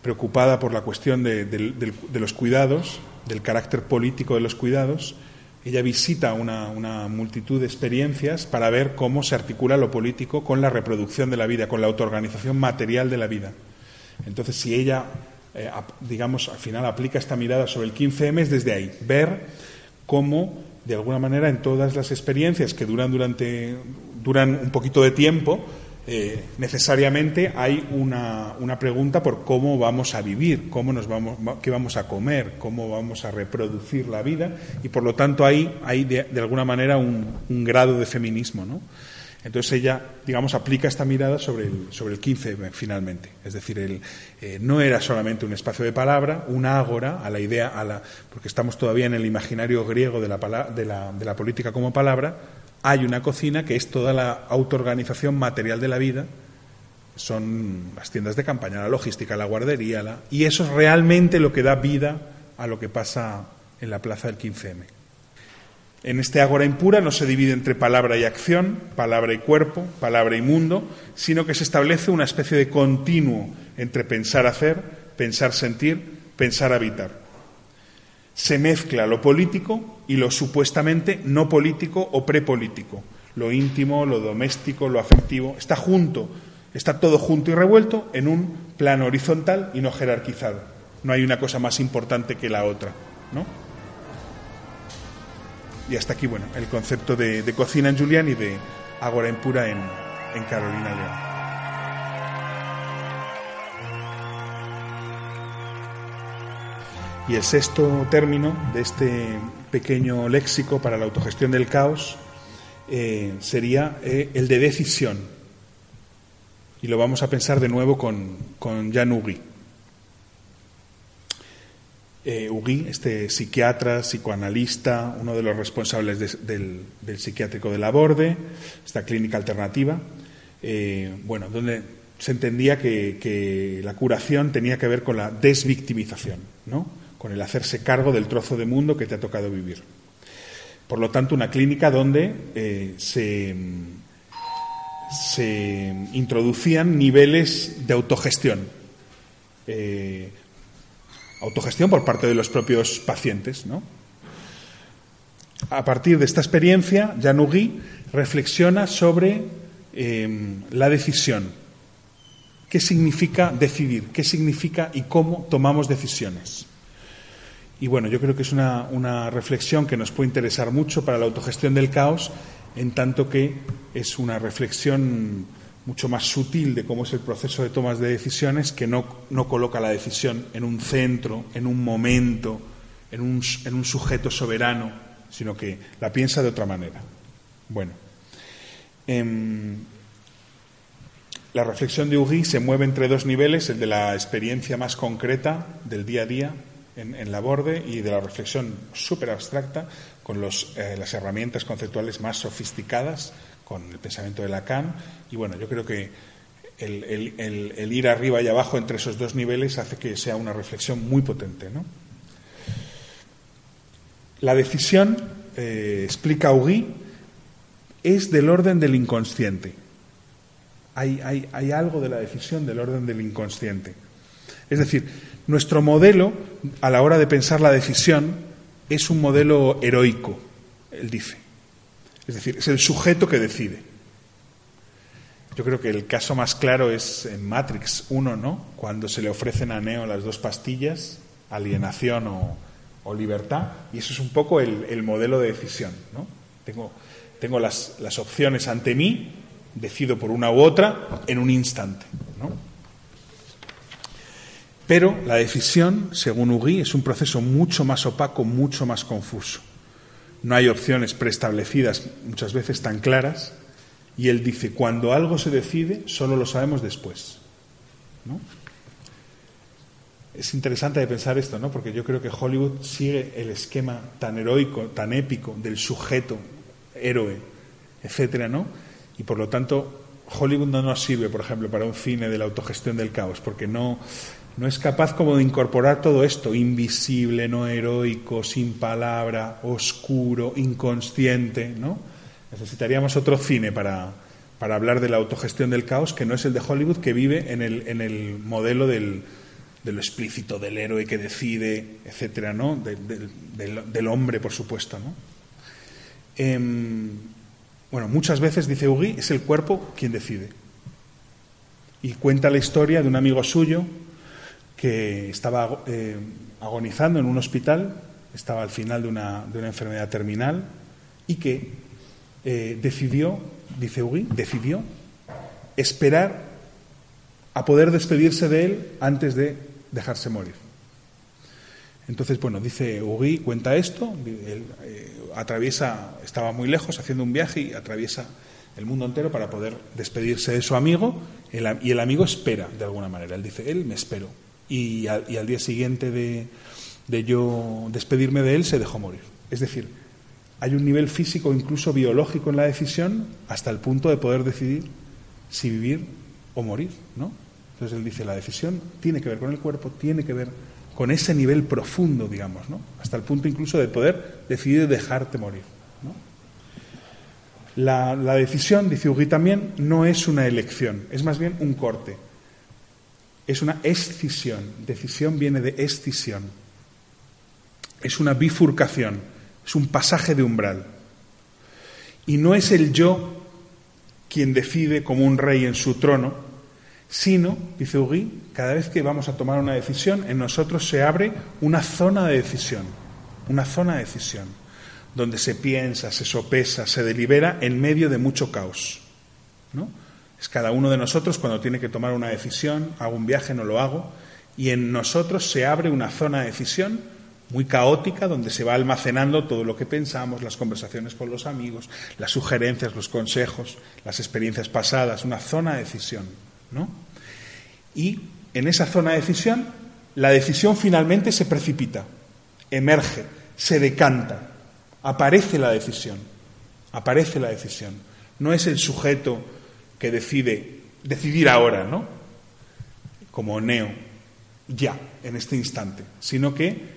S2: preocupada por la cuestión de los cuidados del carácter político de los cuidados, ella visita una, multitud de experiencias para ver cómo se articula lo político con la reproducción de la vida, con la autoorganización material de la vida. Entonces, si ella, eh, digamos, al final aplica esta mirada sobre el 15M, es desde ahí, ver cómo, de alguna manera, en todas las experiencias que duran, durante, duran un poquito de tiempo, eh, necesariamente hay una, una, pregunta por cómo vamos a vivir, cómo nos vamos, qué vamos a comer, cómo vamos a reproducir la vida y por lo tanto hay, hay de, alguna manera un, grado de feminismo, ¿no? Entonces ella, digamos, aplica esta mirada sobre el, sobre el 15 finalmente. Es decir, el, eh, no era solamente un espacio de palabra, una ágora a la idea, a la, porque estamos todavía en el imaginario griego de la, de la, de la política como palabra, hay una cocina que es toda la autoorganización material de la vida, son las tiendas de campaña, la logística, la guardería, la... y eso es realmente lo que da vida a lo que pasa en la plaza del 15M. En este ágora impura no se divide entre palabra y acción, palabra y cuerpo, palabra y mundo, sino que se establece una especie de continuo entre pensar hacer, pensar sentir, pensar habitar se mezcla lo político y lo supuestamente no político o prepolítico. Lo íntimo, lo doméstico, lo afectivo, está junto, está todo junto y revuelto en un plano horizontal y no jerarquizado. No hay una cosa más importante que la otra, ¿no? Y hasta aquí, bueno, el concepto de, cocina en Julián y de Agora en Pura en, en Carolina León. Y el sexto término de este pequeño léxico para la autogestión del caos eh, sería eh, el de decisión. Y lo vamos a pensar de nuevo con, con Jan Ugui. Eh, Ugui, este psiquiatra, psicoanalista, uno de los responsables del, psiquiátrico de la Borde, esta clínica alternativa, bueno, donde se entendía que, que, la curación tenía que ver con la desvictimización, ¿no? Con el hacerse cargo del trozo de mundo que te ha tocado vivir. Por lo tanto, una clínica donde eh, se, introducían niveles de autogestión. Eh, autogestión por parte de los propios pacientes. A partir de esta experiencia, Janugui reflexiona sobre eh, la decisión. ¿Qué significa decidir? ¿Qué significa y cómo tomamos decisiones? Y bueno, yo creo que es una, una reflexión que nos puede interesar mucho para la autogestión del caos, en tanto que es una reflexión mucho más sutil de cómo es el proceso de tomas de decisiones que no, no coloca la decisión en un centro, en un momento, en un, en un sujeto soberano, sino que la piensa de otra manera. Bueno, em, la reflexión de Ugui se mueve entre dos niveles, el de la experiencia más concreta del día a día en, en la borde y de la reflexión súper abstracta con eh, las herramientas conceptuales más sofisticadas, con el pensamiento de Lacan. Y bueno, yo creo que el, ir arriba y abajo entre esos dos niveles hace que sea una reflexión muy potente. ¿no? La decisión, eh, explica Ugui, es del orden del inconsciente. Hay, hay, hay algo de la decisión del orden del inconsciente. Es decir, nuestro modelo a la hora de pensar la decisión es un modelo heroico, él dice. Es decir, es el sujeto que decide. Yo creo que el caso más claro es en Matrix 1, ¿no? Cuando se le ofrecen a Neo las dos pastillas, alienación o, libertad, y eso es un poco el, el modelo de decisión, ¿no? Tengo, las, opciones ante mí, decido por una u otra en un instante. Pero la decisión, según Ugui, es un proceso mucho más opaco, mucho más confuso. No hay opciones preestablecidas muchas veces tan claras y él dice, cuando algo se decide, solo lo sabemos después. ¿no? Es interesante de pensar esto, ¿no? porque yo creo que Hollywood sigue el esquema tan heroico, tan épico del sujeto, héroe, etcétera, ¿no? Y por lo tanto, Hollywood no nos sirve, por ejemplo, para un cine de la autogestión del caos, porque no, no es capaz como de incorporar todo esto, invisible, no heroico, sin palabra, oscuro, inconsciente, ¿no? Necesitaríamos otro cine para, para hablar de la autogestión del caos, que no es el de Hollywood, que vive en el, en el modelo del, de lo explícito, del héroe que decide, etcétera, ¿no? De, de, del, del, hombre, por supuesto, ¿no? Eh, bueno, muchas veces, dice Ugui, es el cuerpo quien decide. Y cuenta la historia de un amigo suyo que estaba eh, agonizando en un hospital, estaba al final de una, de una enfermedad terminal y que eh, decidió, dice Ugui, decidió esperar a poder despedirse de él antes de dejarse morir. Entonces, bueno, dice Ugui, cuenta esto, él eh, atraviesa, estaba muy lejos haciendo un viaje y atraviesa el mundo entero para poder despedirse de su amigo y el amigo espera de alguna manera. Él dice, él me espero y al, día siguiente de, de, yo despedirme de él se dejó morir. Es decir, hay un nivel físico, incluso biológico en la decisión, hasta el punto de poder decidir si vivir o morir, ¿no? Entonces él dice, la decisión tiene que ver con el cuerpo, tiene que ver con ese nivel profundo, digamos, ¿no? Hasta el punto incluso de poder decidir dejarte morir, ¿no? La, la decisión, dice Ugui también, no es una elección, es más bien un corte es una escisión. Decisión viene de escisión. Es una bifurcación, es un pasaje de umbral. Y no es el yo quien decide como un rey en su trono, sino, dice Ugui, cada vez que vamos a tomar una decisión, en nosotros se abre una zona de decisión, una zona de decisión, donde se piensa, se sopesa, se delibera en medio de mucho caos. ¿no? Es cada uno de nosotros cuando tiene que tomar una decisión, hago un viaje, no lo hago, y en nosotros se abre una zona de decisión muy caótica donde se va almacenando todo lo que pensamos, las conversaciones con los amigos, las sugerencias, los consejos, las experiencias pasadas, una zona de decisión, ¿no? Y en esa zona de decisión la decisión finalmente se precipita, emerge, se decanta, aparece la decisión, aparece la decisión. No es el sujeto que decide decidir ahora, ¿no? Como Neo, ya, en este instante, sino que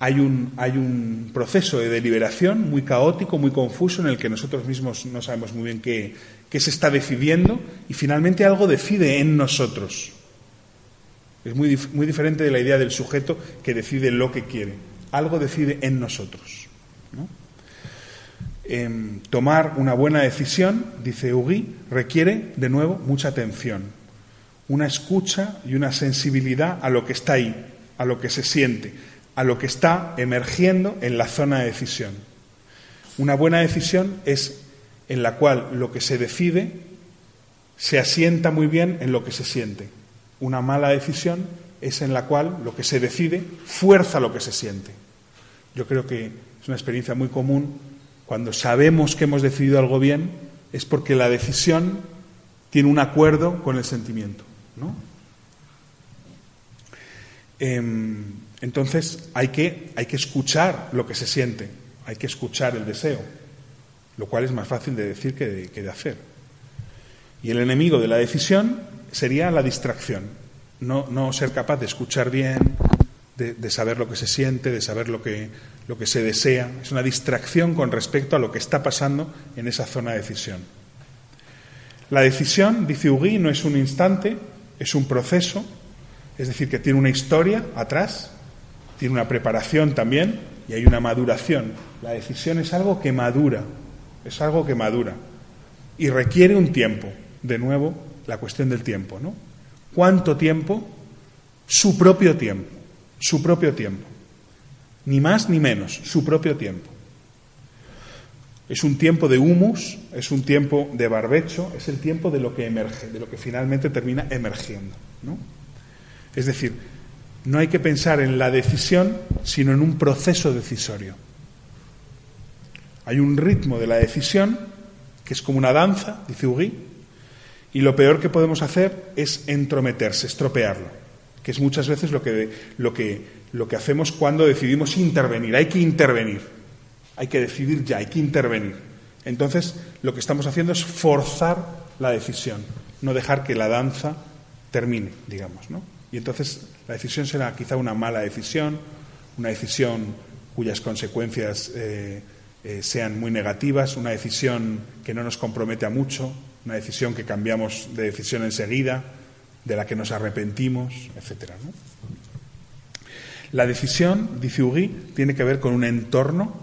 S2: hay un, hay un proceso de deliberación muy caótico, muy confuso, en el que nosotros mismos no sabemos muy bien qué, qué se está decidiendo y finalmente algo decide en nosotros. Es muy, muy diferente de la idea del sujeto que decide lo que quiere. Algo decide en nosotros. ¿no? Eh, tomar una buena decisión, dice Ugui, requiere, de nuevo, mucha atención, una escucha y una sensibilidad a lo que está ahí, a lo que se siente, a lo que está emergiendo en la zona de decisión. Una buena decisión es en la cual lo que se decide se asienta muy bien en lo que se siente. Una mala decisión es en la cual lo que se decide fuerza lo que se siente. Yo creo que es una experiencia muy común cuando sabemos que hemos decidido algo bien, es porque la decisión tiene un acuerdo con el sentimiento. Em, entonces hay que, hay que escuchar lo que se siente, hay que escuchar el deseo, lo cual es más fácil de decir que de, que de hacer. Y el enemigo de la decisión sería la distracción, no, no ser capaz de escuchar bien, de, saber lo que se siente, de saber lo que, lo que se desea. Es una distracción con respecto a lo que está pasando en esa zona de decisión. La decisión, dice Ugui, no es un instante, es un proceso, es decir, que tiene una historia atrás, tiene una preparación también y hay una maduración. La decisión es algo que madura, es algo que madura y requiere un tiempo. De nuevo, la cuestión del tiempo, ¿no? ¿Cuánto tiempo? Su propio tiempo, su propio tiempo. Ni más ni menos, su propio tiempo. Es un tiempo de humus, es un tiempo de barbecho, es el tiempo de lo que emerge, de lo que finalmente termina emergiendo. ¿no? Es decir, no hay que pensar en la decisión, sino en un proceso decisorio. Hay un ritmo de la decisión que es como una danza, dice Ugui, y lo peor que podemos hacer es entrometerse, estropearlo, que es muchas veces lo que, lo que, lo que hacemos cuando decidimos intervenir. Hay que intervenir, hay que decidir ya, hay que intervenir. Entonces, lo que estamos haciendo es forzar la decisión, no dejar que la danza termine, digamos, ¿no? Y entonces la decisión será quizá una mala decisión, una decisión cuyas consecuencias eh, eh, sean muy negativas, una decisión que no nos compromete a mucho, una decisión que cambiamos de decisión enseguida, de la que nos arrepentimos, etc. La decisión, dice Ugui, tiene que ver con un entorno,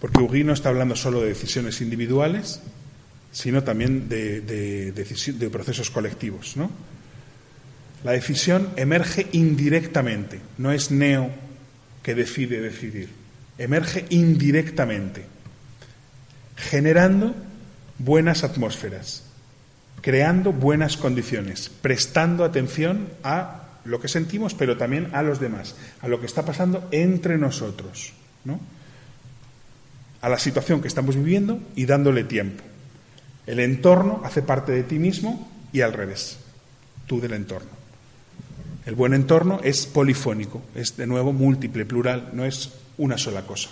S2: porque Ugui no está hablando solo de decisiones individuales, sino también de, procesos colectivos. La decisión emerge indirectamente, no es Neo que decide decidir, emerge indirectamente, generando buenas atmósferas, creando buenas condiciones, prestando atención a lo que sentimos, pero también a los demás, a lo que está pasando entre nosotros, ¿no? a la situación que estamos viviendo y dándole tiempo. El entorno hace parte de ti mismo y al revés, tú del entorno. El buen entorno es polifónico, es de nuevo múltiple, plural, no es una sola cosa.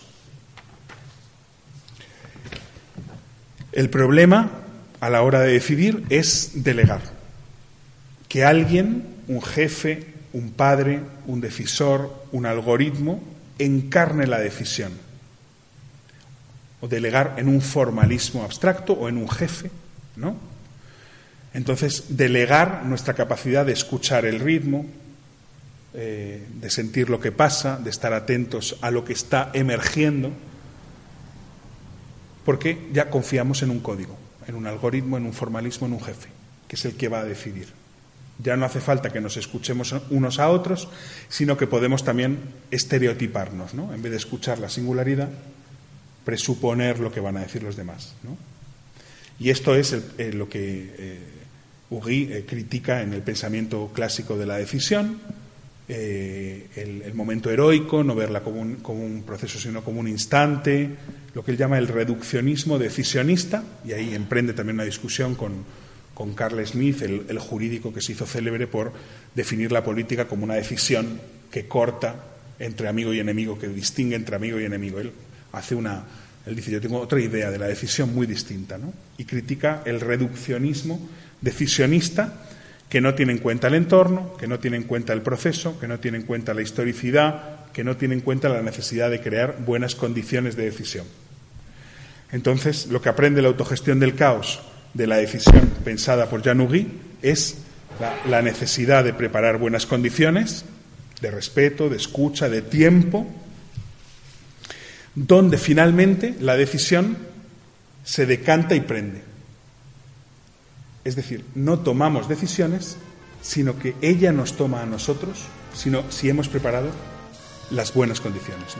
S2: El problema a la hora de decidir es delegar. Que alguien, un jefe, un padre, un decisor, un algoritmo, encarne la decisión. O delegar en un formalismo abstracto o en un jefe, ¿no? Entonces, delegar nuestra capacidad de escuchar el ritmo, eh, de sentir lo que pasa, de estar atentos a lo que está emergiendo, porque ya confiamos en un código, en un algoritmo, en un formalismo, en un jefe, que es el que va a decidir. Ya no hace falta que nos escuchemos unos a otros, sino que podemos también estereotiparnos, ¿no? En vez de escuchar la singularidad, presuponer lo que van a decir los demás, ¿no? Y esto es eh, lo que eh, Ugui eh, critica en el pensamiento clásico de la decisión, eh, el, momento heroico, no verla como un, como un, proceso, sino como un instante, lo que él llama el reduccionismo decisionista, y ahí emprende también una discusión con, con Carl Smith, el, el, jurídico que se hizo célebre por definir la política como una decisión que corta entre amigo y enemigo, que distingue entre amigo y enemigo. Él hace una. Él dice: Yo tengo otra idea de la decisión muy distinta, ¿no? Y critica el reduccionismo decisionista que no tiene en cuenta el entorno, que no tiene en cuenta el proceso, que no tiene en cuenta la historicidad, que no tiene en cuenta la necesidad de crear buenas condiciones de decisión. Entonces, lo que aprende la autogestión del caos de la decisión pensada por Jan Ugui es la, la necesidad de preparar buenas condiciones de respeto, de escucha, de tiempo, donde finalmente la decisión se decanta y prende. Es decir, no tomamos decisiones, sino que ella nos toma a nosotros, sino si hemos preparado las buenas condiciones.